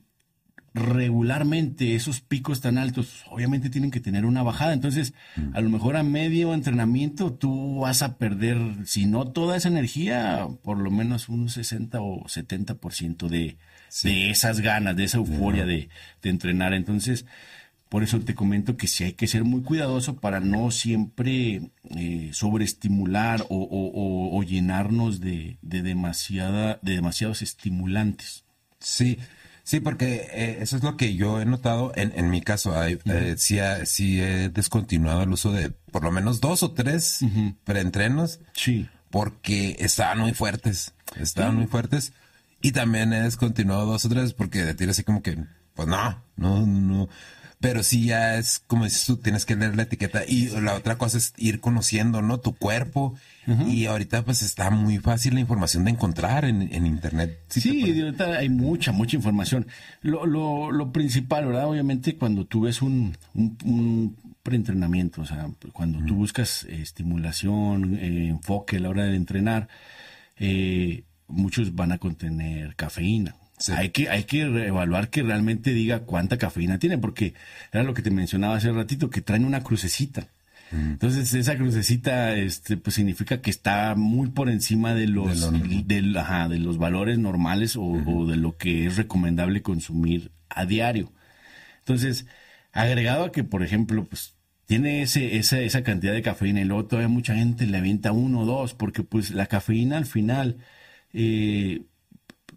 Speaker 2: regularmente esos picos tan altos obviamente tienen que tener una bajada. Entonces, a lo mejor a medio entrenamiento tú vas a perder, si no toda esa energía, por lo menos un 60 o 70% de, de esas ganas, de esa euforia de, de entrenar. Entonces, por eso te comento que sí hay que ser muy cuidadoso para no siempre eh, sobreestimular o, o- o- o llenarnos de, de, demasiada, de demasiados estimulantes.
Speaker 1: Sí, sí, porque eh, eso es lo que yo he notado en, en mi caso. hay, eh, sí, ha- sí he descontinuado el uso de por lo menos dos o tres preentrenos
Speaker 2: Sí.
Speaker 1: porque estaban muy fuertes. Estaban muy fuertes. Y también he descontinuado dos o tres porque de tiro así como que, pues no, no, no. Pero sí ya es como dices tú, tienes que leer la etiqueta. Y la otra cosa es ir conociendo, ¿no? Tu cuerpo. Y ahorita pues está muy fácil la información de encontrar en, en internet. Si
Speaker 2: Sí, ahorita hay mucha, mucha información. Lo, lo, lo principal, ¿verdad? Obviamente cuando tú ves un, un, un preentrenamiento, o sea, cuando tú buscas eh, estimulación, eh, enfoque a la hora de entrenar, eh, muchos van a contener cafeína.
Speaker 1: Sí.
Speaker 2: Hay que, hay que evaluar que realmente diga cuánta cafeína tiene, porque era lo que te mencionaba hace ratito, que traen una crucecita. Entonces, esa crucecita, este, pues significa que está muy por encima de los,
Speaker 1: De lo normal.
Speaker 2: del- ajá, de los valores normales o, o de lo que es recomendable consumir a diario. Entonces, agregado a que, por ejemplo, pues tiene ese, esa, esa cantidad de cafeína y luego todavía mucha gente le avienta uno o dos, porque pues la cafeína al final eh,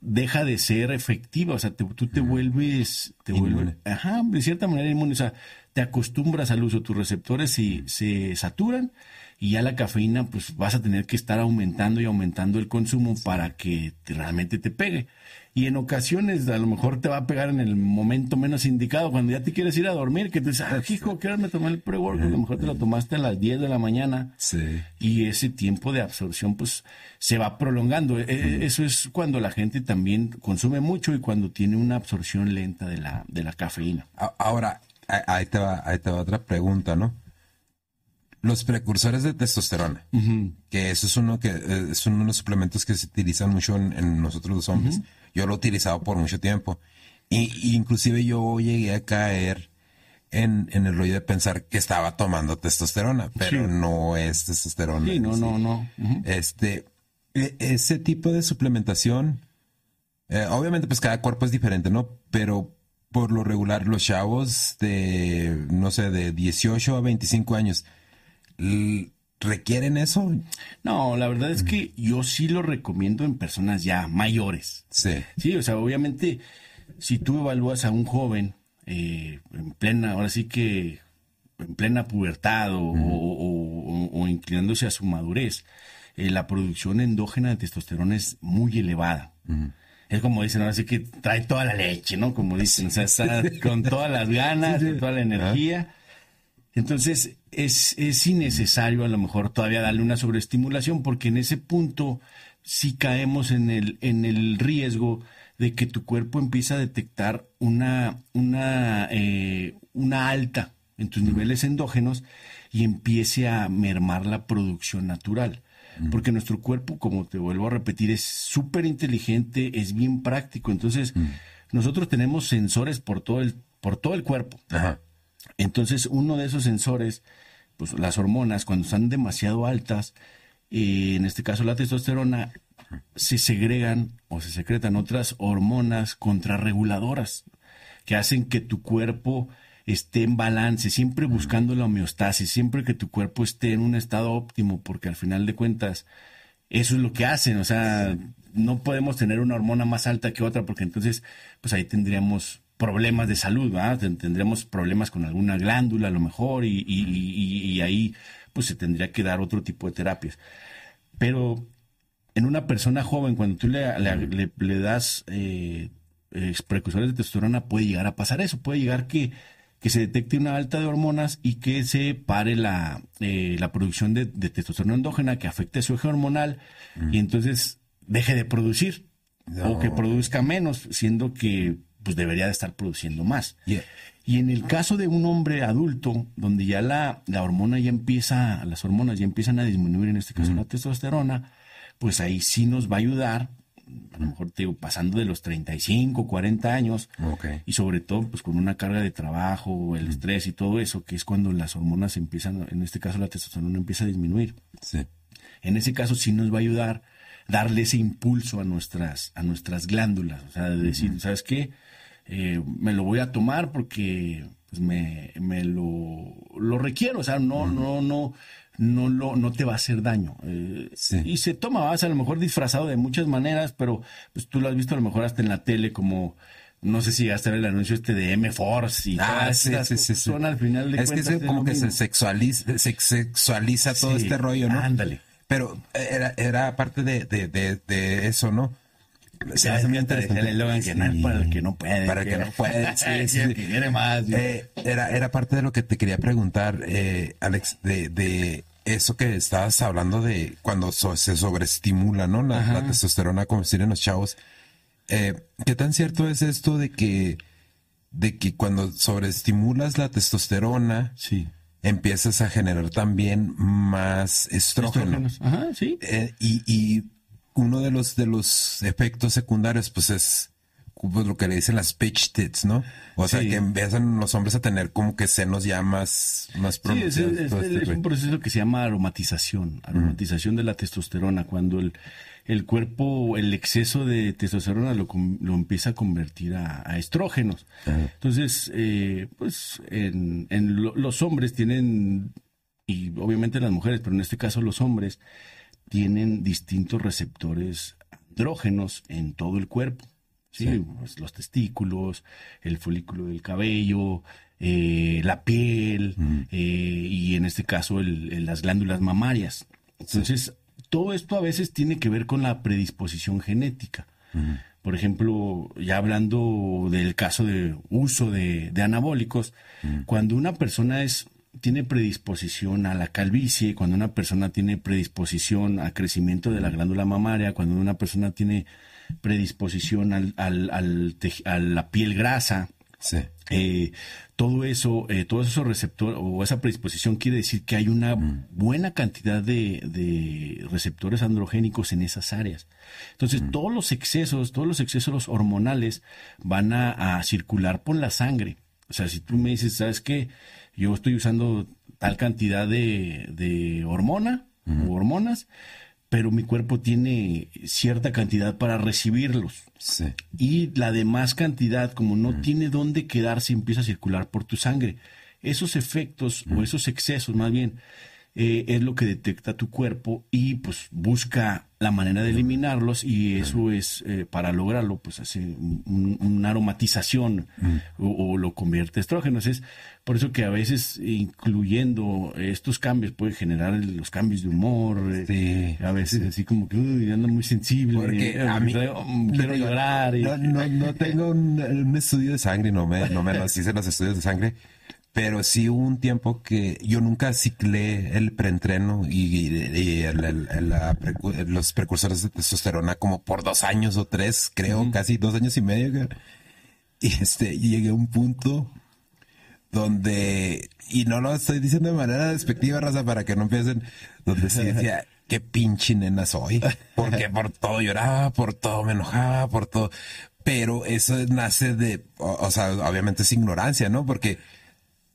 Speaker 2: deja de ser efectiva, o sea, te- tú te vuelves, te vuelves, ajá, de cierta manera inmune, o sea, te acostumbras al uso, tus receptores y se saturan y ya la cafeína, pues vas a tener que estar aumentando y aumentando el consumo para que te- realmente te pegue. Y en ocasiones a lo mejor te va a pegar en el momento menos indicado, cuando ya te quieres ir a dormir, que tú dices, ah, hijo, ¿qué hora me tomé el pre-workout? A lo mejor te lo tomaste a las 10 de la mañana
Speaker 1: Sí.
Speaker 2: y ese tiempo de absorción pues se va prolongando. E- e- Eso es cuando la gente también consume mucho y cuando tiene una absorción lenta de la, de la cafeína.
Speaker 1: Ahora, ahí te, va, ahí te va otra pregunta, ¿no? Los precursores de testosterona, que eso es uno que eh, es uno de los suplementos que se utilizan mucho en, en nosotros los hombres. Yo lo he utilizado por mucho tiempo. Y, inclusive yo llegué a caer en, en el rollo de pensar que estaba tomando testosterona, pero
Speaker 2: Sí.
Speaker 1: no es testosterona.
Speaker 2: Sí, no,
Speaker 1: Sí.
Speaker 2: no, no.
Speaker 1: Este, e- ese tipo de suplementación, eh, obviamente pues cada cuerpo es diferente, ¿no? Pero por lo regular los chavos de, no sé, de 18 a 25 años, ¿requieren eso?
Speaker 2: No, la verdad es que yo sí lo recomiendo en personas ya mayores.
Speaker 1: Sí.
Speaker 2: Sí, o sea, obviamente, si tú evalúas a un joven eh, en plena, ahora sí que en plena pubertad o, o- o- o inclinándose a su madurez, eh, la producción endógena de testosterona es muy elevada. Es como dicen, ahora sí que trae toda la leche, ¿no? Como dicen, o sea, está con todas las ganas, con toda la energía. Entonces, es, es innecesario a lo mejor todavía darle una sobreestimulación porque en ese punto sí caemos en el, en el riesgo de que tu cuerpo empiece a detectar una, una, eh, una alta en tus niveles endógenos y empiece a mermar la producción natural. Porque nuestro cuerpo, como te vuelvo a repetir, es súper inteligente, es bien práctico. Entonces, nosotros tenemos sensores por todo el, por todo el cuerpo. Entonces, uno de esos sensores, pues las hormonas, cuando están demasiado altas, eh, en este caso la testosterona, se segregan o se secretan otras hormonas contrarreguladoras que hacen que tu cuerpo esté en balance, siempre buscando la homeostasis, siempre que tu cuerpo esté en un estado óptimo, porque al final de cuentas eso es lo que hacen, o sea, no podemos tener una hormona más alta que otra, porque entonces, pues ahí tendríamos problemas de salud, ¿verdad? Tendríamos problemas con alguna glándula a lo mejor y, y, ahí pues se tendría que dar otro tipo de terapias. Pero en una persona joven, cuando tú le, le, das eh, precursores de testosterona, puede llegar a pasar eso, puede llegar que que se detecte una alta de hormonas y que se pare la, eh, la producción de, testosterona endógena que afecte su eje hormonal y entonces deje de producir o que produzca menos, siendo que pues debería de estar produciendo más. Y en el caso de un hombre adulto, donde ya la, la, hormona ya empieza, las hormonas ya empiezan a disminuir, en este caso la testosterona, pues ahí sí nos va a ayudar a lo mejor te digo, pasando de los 35, 40 años, y sobre todo pues con una carga de trabajo, el estrés y todo eso, que es cuando las hormonas empiezan, en este caso la testosterona empieza a disminuir. En ese caso sí nos va a ayudar darle ese impulso a nuestras, a nuestras glándulas, o sea, de decir, ¿sabes qué? Eh, me lo voy a tomar porque pues, me, me lo, lo requiero, o sea, no, no, no, no, lo, no te va a hacer daño. Eh, y se toma, vas a lo mejor disfrazado de muchas maneras, pero pues tú lo has visto a lo mejor hasta en la tele como no sé si hasta el anuncio este de M-Force y
Speaker 1: ah, sí, sí, sí, son al final de es que es como que se sexualiza, se sexualiza todo este rollo, ¿no?
Speaker 2: Ándale.
Speaker 1: Pero era, era parte de, de, de, eso, ¿no?
Speaker 2: Se hace muy interesante. El eslogan que no es para el que no puede.
Speaker 1: Para el que no puede, sí, sí.
Speaker 2: Que quiere más.
Speaker 1: Eh, era, era parte de lo que te quería preguntar, eh, Alex, de, de eso que estabas hablando de cuando se sobreestimula, ¿no? La, testosterona, como decir en los chavos. Eh, ¿Qué tan cierto es esto de que, de que cuando sobreestimulas la testosterona,
Speaker 2: sí.
Speaker 1: empiezas a generar también más estrógeno?
Speaker 2: Ajá, sí.
Speaker 1: Eh, y, y uno de los, de los efectos secundarios, pues es pues, lo que le dicen las pitch tits, ¿no? O sea, que empiezan los hombres a tener como que senos ya más, más
Speaker 2: Sí, es, este un proceso que se llama aromatización, aromatización de la testosterona, cuando el, el cuerpo, el exceso de testosterona lo, lo empieza a convertir a, estrógenos. Entonces, eh, pues en, en los hombres tienen, y obviamente las mujeres, pero en este caso los hombres, tienen distintos receptores andrógenos en todo el cuerpo. Sí, pues, los testículos, el folículo del cabello, eh, la piel eh, y en este caso las glándulas mamarias. Entonces, todo esto a veces tiene que ver con la predisposición genética. Por ejemplo, ya hablando del caso de uso de, anabólicos, cuando una persona es tiene predisposición a la calvicie, cuando una persona tiene predisposición al crecimiento de la glándula mamaria, cuando una persona tiene predisposición al, al, al a la piel grasa. Eh, todo eso, eh, todos esos receptores o esa predisposición quiere decir que hay una mm. buena cantidad de, receptores androgénicos en esas áreas. Entonces, mm. todos los excesos, todos los excesos hormonales van a, circular por la sangre. O sea, si tú me dices, ¿sabes qué? Yo estoy usando tal cantidad de, de hormona o hormonas, pero mi cuerpo tiene cierta cantidad para recibirlos. Y la demás cantidad, como no tiene dónde quedarse, empieza a circular por tu sangre. Esos efectos o esos excesos, más bien, eh, es lo que detecta tu cuerpo y pues busca la manera de eliminarlos y eso es eh, para lograrlo pues hace una aromatización o, lo convierte en estrógenos es por eso que a veces incluyendo estos cambios puede generar los cambios de humor eh, a veces así como que uy, anda muy sensible
Speaker 1: porque a mí
Speaker 2: quiero llorar
Speaker 1: no, no, tengo un, estudio de sangre no me no me los hice los estudios de sangre Pero sí hubo un tiempo que yo nunca ciclé el preentreno y, y el- el- el- precu- los precursores de testosterona como por dos años o tres, creo, casi dos años y medio. Y este, y llegué a un punto donde, y no lo estoy diciendo de manera despectiva, raza, para que no empiecen, donde sí decía, qué pinche nena soy. Porque por todo lloraba, por todo me enojaba, por todo. Pero eso nace de, o, o sea, obviamente es ignorancia, ¿no? Porque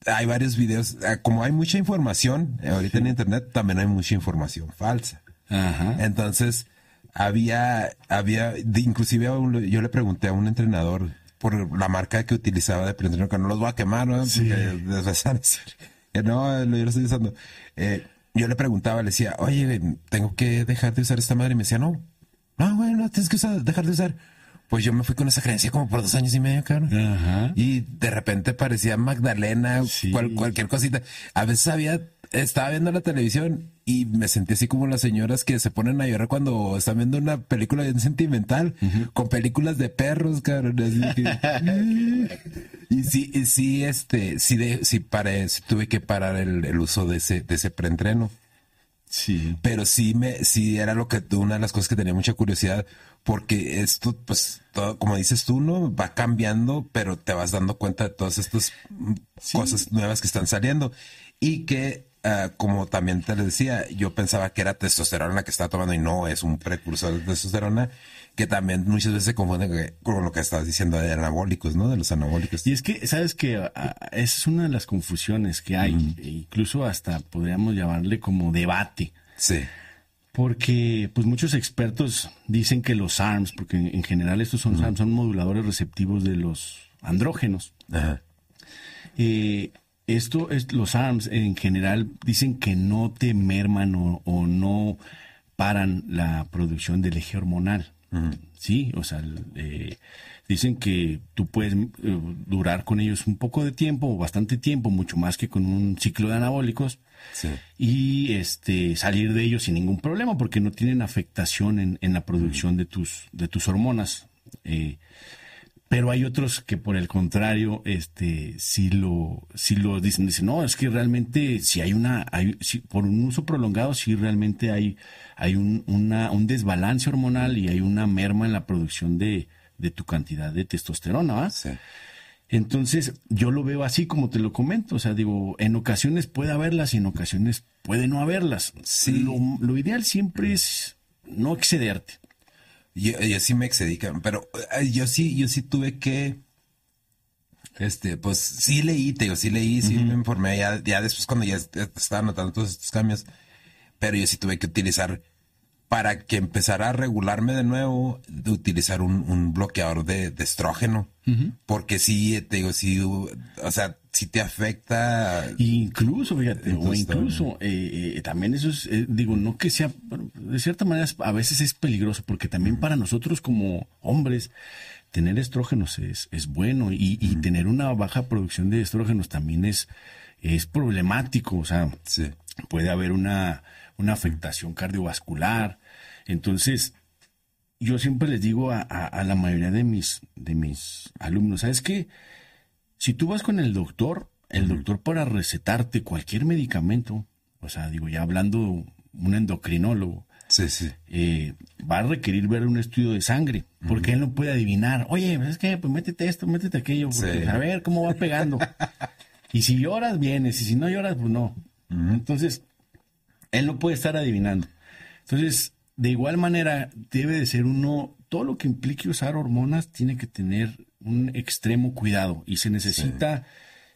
Speaker 1: hay varios videos, ah, como hay mucha información eh, ahorita en internet, también hay mucha información falsa.
Speaker 2: Ajá.
Speaker 1: Entonces, había, había, inclusive yo le pregunté a un entrenador por la marca que utilizaba de preentreno, que no los voy a quemar, ¿no?
Speaker 2: Sí.
Speaker 1: Porque no, lo yo lo estoy usando. Eh, yo le preguntaba, le decía, oye, tengo que dejar de usar esta madre. Y me decía, no, no, güey, no tienes que usar- dejar de usar. Pues yo me fui con esa creencia como por dos años y medio, cabrón.
Speaker 2: Ajá.
Speaker 1: Y de repente parecía Magdalena,
Speaker 2: Sí.
Speaker 1: cual- cualquier cosita. A veces había, estaba viendo la televisión y me sentí así como las señoras que se ponen a llorar cuando están viendo una película bien sentimental, con películas de perros, cabrón. así que- y sí, y sí, este, sí, de, sí, paré, sí tuve que parar el, el uso de ese, de ese preentreno
Speaker 2: Sí.
Speaker 1: pero sí me, sí era lo que una de las cosas que tenía mucha curiosidad, porque esto, pues, todo, como dices tú, no va cambiando, pero te vas dando cuenta de todas estas mm, cosas nuevas que están saliendo. Y que, ah, como también te decía, yo pensaba que era testosterona la que estaba tomando y no es un precursor de testosterona que también muchas veces se confunde que- con lo que estabas diciendo de anabólicos, ¿no? De los anabólicos.
Speaker 2: Y es que, ¿sabes que Esa es una de las confusiones que hay, e incluso hasta podríamos llamarle como debate.
Speaker 1: Sí.
Speaker 2: Porque pues muchos expertos dicen que los ARMS, porque en, en general estos son ARMS, son moduladores receptivos de los andrógenos.
Speaker 1: Ajá.
Speaker 2: Eh, esto es los ARMS en general dicen que no te merman o, o no paran la producción del eje hormonal. Sí, o sea, eh, dicen que tú puedes eh, durar con ellos un poco de tiempo o bastante tiempo, mucho más que con un ciclo de anabólicos.
Speaker 1: Sí.
Speaker 2: y este salir de ellos sin ningún problema porque no tienen afectación en, en la producción de tus de tus hormonas. Eh, pero hay otros que por el contrario este sí lo sí lo dicen dicen no es que realmente si hay una hay si por un uso prolongado sí realmente hay hay un una, un desbalance hormonal y hay una merma en la producción de de tu cantidad de testosterona ¿va?
Speaker 1: Sí.
Speaker 2: Entonces, yo lo veo así como te lo comento. O sea, digo, en ocasiones puede haberlas y en ocasiones puede no haberlas.
Speaker 1: Sí.
Speaker 2: Lo, lo ideal siempre es no excederte.
Speaker 1: Yo, yo sí me excedí, pero yo sí, yo sí tuve que, este, pues sí leí, te digo, sí leí, sí me informé, ya, ya después cuando ya est- estaba notando todos estos cambios, pero yo sí tuve que utilizar, para que empezara a regularme de nuevo, de utilizar un, un bloqueador de, de estrógeno, porque sí, te digo, sí, o sea, sí te afecta.
Speaker 2: Incluso, fíjate, o incluso, eh, eh, también eso es, eh, digo, no que sea, de cierta manera a veces es peligroso, porque también para nosotros como hombres, tener estrógenos es, es bueno y, y tener una baja producción de estrógenos también es, es problemático, o sea,
Speaker 1: Sí.
Speaker 2: puede haber una, una afectación cardiovascular. Entonces, yo siempre les digo a, a- a la mayoría de mis, de mis alumnos, ¿sabes qué? Si tú vas con el doctor, el doctor para recetarte cualquier medicamento, o sea, digo, ya hablando un endocrinólogo,
Speaker 1: Sí, sí.
Speaker 2: eh, va a requerir ver un estudio de sangre, porque él no puede adivinar, oye, pues es que, pues métete esto, métete aquello, porque,
Speaker 1: Sí.
Speaker 2: a ver cómo va pegando. y si lloras, vienes, y si no lloras, pues no. Entonces, él no puede estar adivinando. Entonces, de igual manera, debe de ser uno, todo lo que implique usar hormonas tiene que tener un extremo cuidado y se necesita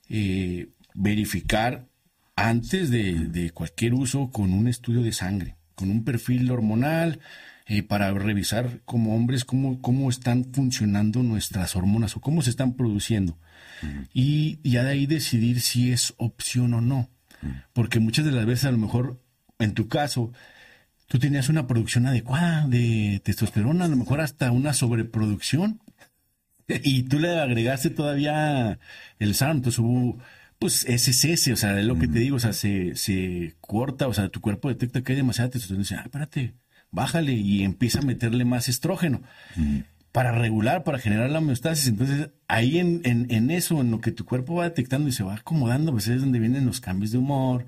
Speaker 2: eh, verificar antes de, de cualquier uso con un estudio de sangre, con un perfil hormonal, eh, para revisar como hombres cómo, cómo están funcionando nuestras hormonas o cómo se están produciendo. Y ya de ahí decidir si es opción o no. Porque muchas de las veces a lo mejor, en tu caso, tú tenías una producción adecuada de testosterona, a lo mejor hasta una sobreproducción. Y tú le agregaste todavía el SARM, entonces hubo, pues, SSS, o sea, es lo que te digo, o sea, se, se corta, o sea, tu cuerpo detecta que hay demasiada testosterona y dice, ah, espérate, bájale y empieza a meterle más estrógeno. para regular, para generar la homeostasis. Entonces, ahí en, en, eso, en lo que tu cuerpo va detectando y se va acomodando, pues es donde vienen los cambios de humor,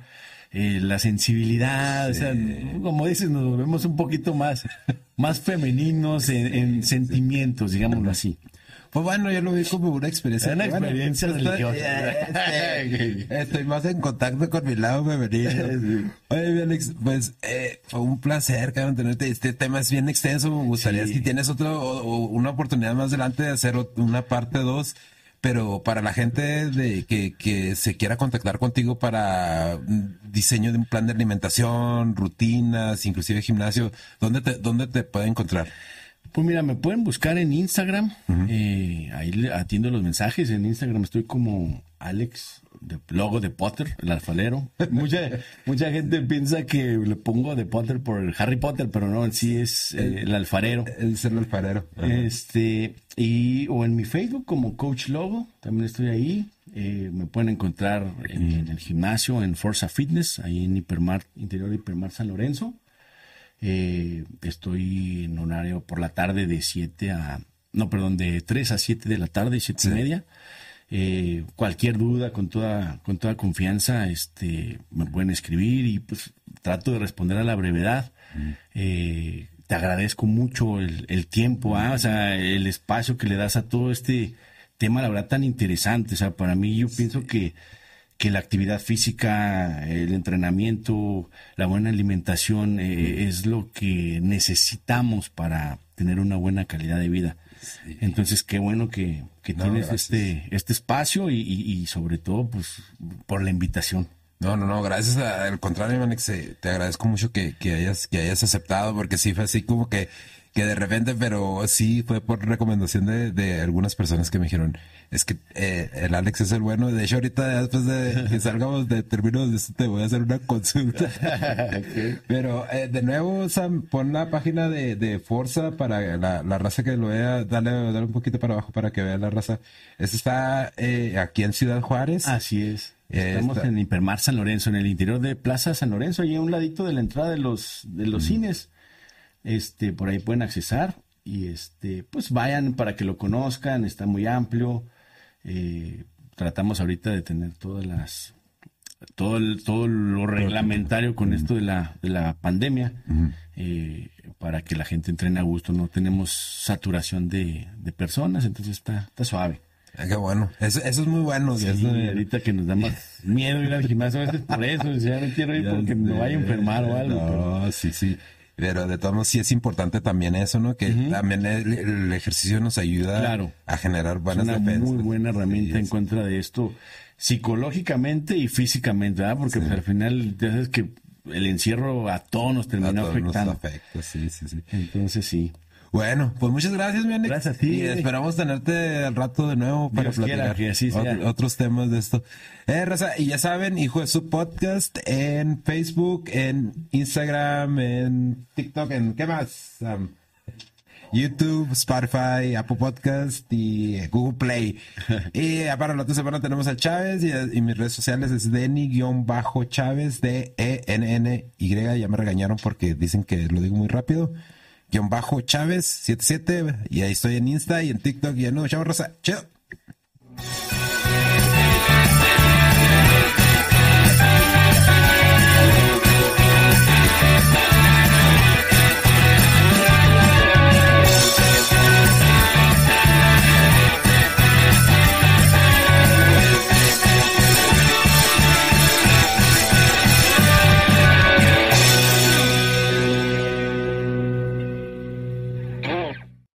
Speaker 2: eh, la sensibilidad, o sea, como dices, nos volvemos un poquito más, más femeninos en, en sentimientos, digámoslo así.
Speaker 1: Pues bueno, yo lo vi como una experiencia.
Speaker 2: Una experiencia religiosa.
Speaker 1: Estoy, más en contacto con mi lado femenino. Oye, Alex, pues eh, fue un placer, cabrón, tenerte. Este tema es bien extenso. Me gustaría si tienes otro, una oportunidad más adelante de hacer una parte 2 pero para la gente de que, que, se quiera contactar contigo para diseño de un plan de alimentación, rutinas, inclusive gimnasio, ¿dónde te, dónde te puede encontrar?
Speaker 2: Pues mira, me pueden buscar en Instagram. eh, ahí atiendo los mensajes. En Instagram estoy como Alex, de, logo de Potter, el alfalero. mucha, mucha gente piensa que le pongo de Potter por Harry Potter, pero no, sí es eh, el alfarero.
Speaker 1: Es el alfarero.
Speaker 2: Este, y, o en mi Facebook como Coach Logo, también estoy ahí. Eh, me pueden encontrar en, el gimnasio, en Forza Fitness, ahí en Hipermar, interior de Hipermar San Lorenzo. Eh, estoy en horario por la tarde de 7 a, no, perdón, de 3 a 7 de la tarde, 7 y media. Eh, cualquier duda, con toda, con toda confianza, este, me pueden escribir y pues trato de responder a la brevedad. Eh, te agradezco mucho el, tiempo, ¿ah? o sea, el espacio que le das a todo este tema, la verdad, tan interesante. O sea, para mí yo pienso que que la actividad física, el entrenamiento, la buena alimentación eh, es lo que necesitamos para tener una buena calidad de vida. Entonces, qué bueno que, tienes este, este espacio y, sobre todo, pues, por la invitación.
Speaker 1: No, no, no, gracias. Al contrario, Manix, eh, te agradezco mucho que, que, hayas, que hayas aceptado, porque sí fue así como que que de repente, pero sí fue por recomendación de, de algunas personas que me dijeron, es que eh, el Alex es el bueno. De hecho, ahorita después de que salgamos de términos de esto, te voy a hacer una consulta. Pero eh, de nuevo, Sam, pon la página de, de Forza para la, la raza que lo vea, dale, dale un poquito para abajo para que vea la raza. Esto está eh, aquí en Ciudad Juárez.
Speaker 2: Así es. Estamos en Hipermar San Lorenzo, en el interior de Plaza San Lorenzo, ahí a un ladito de la entrada de los, de los cines. Este, por ahí pueden accesar y este, pues vayan para que lo conozcan, está muy amplio. Eh, tratamos ahorita de tener todas las todo todo lo reglamentario con esto de la, de la pandemia eh, para que la gente entrene a gusto. No tenemos saturación de, personas entonces está, está suave.
Speaker 1: Ah, qué bueno. Eso, es muy bueno
Speaker 2: ahorita que nos da más miedo ir al gimnasio a veces por eso ya no quiero ir porque me vaya a enfermar o algo
Speaker 1: no, sí sí pero de todos modos sí es importante también eso, ¿no? Que también el, ejercicio nos ayuda a generar buenas
Speaker 2: es una muy buena herramienta en contra de esto, psicológicamente y físicamente, ¿verdad? Porque pues, al final ya sabes que el encierro a todos nos termina afectando.
Speaker 1: sí, sí, sí.
Speaker 2: Entonces sí.
Speaker 1: Bueno, pues muchas gracias, mi
Speaker 2: Gracias a ti.
Speaker 1: Y esperamos tenerte al rato de nuevo para platicar otros temas de esto. Eh, Raza, y ya saben, Hijo de su Podcast en Facebook, en Instagram, en TikTok, en ¿qué más? YouTube, Spotify, Apple Podcast y Google Play. y para la otra semana tenemos a Chávez y, mis redes sociales es Denny-Chávez, D-E-N-N-Y. Ya me regañaron porque dicen que lo digo muy rápido guion bajo Chávez 77 y ahí estoy en Insta y en TikTok y en no, Chavo Rosa. Chido.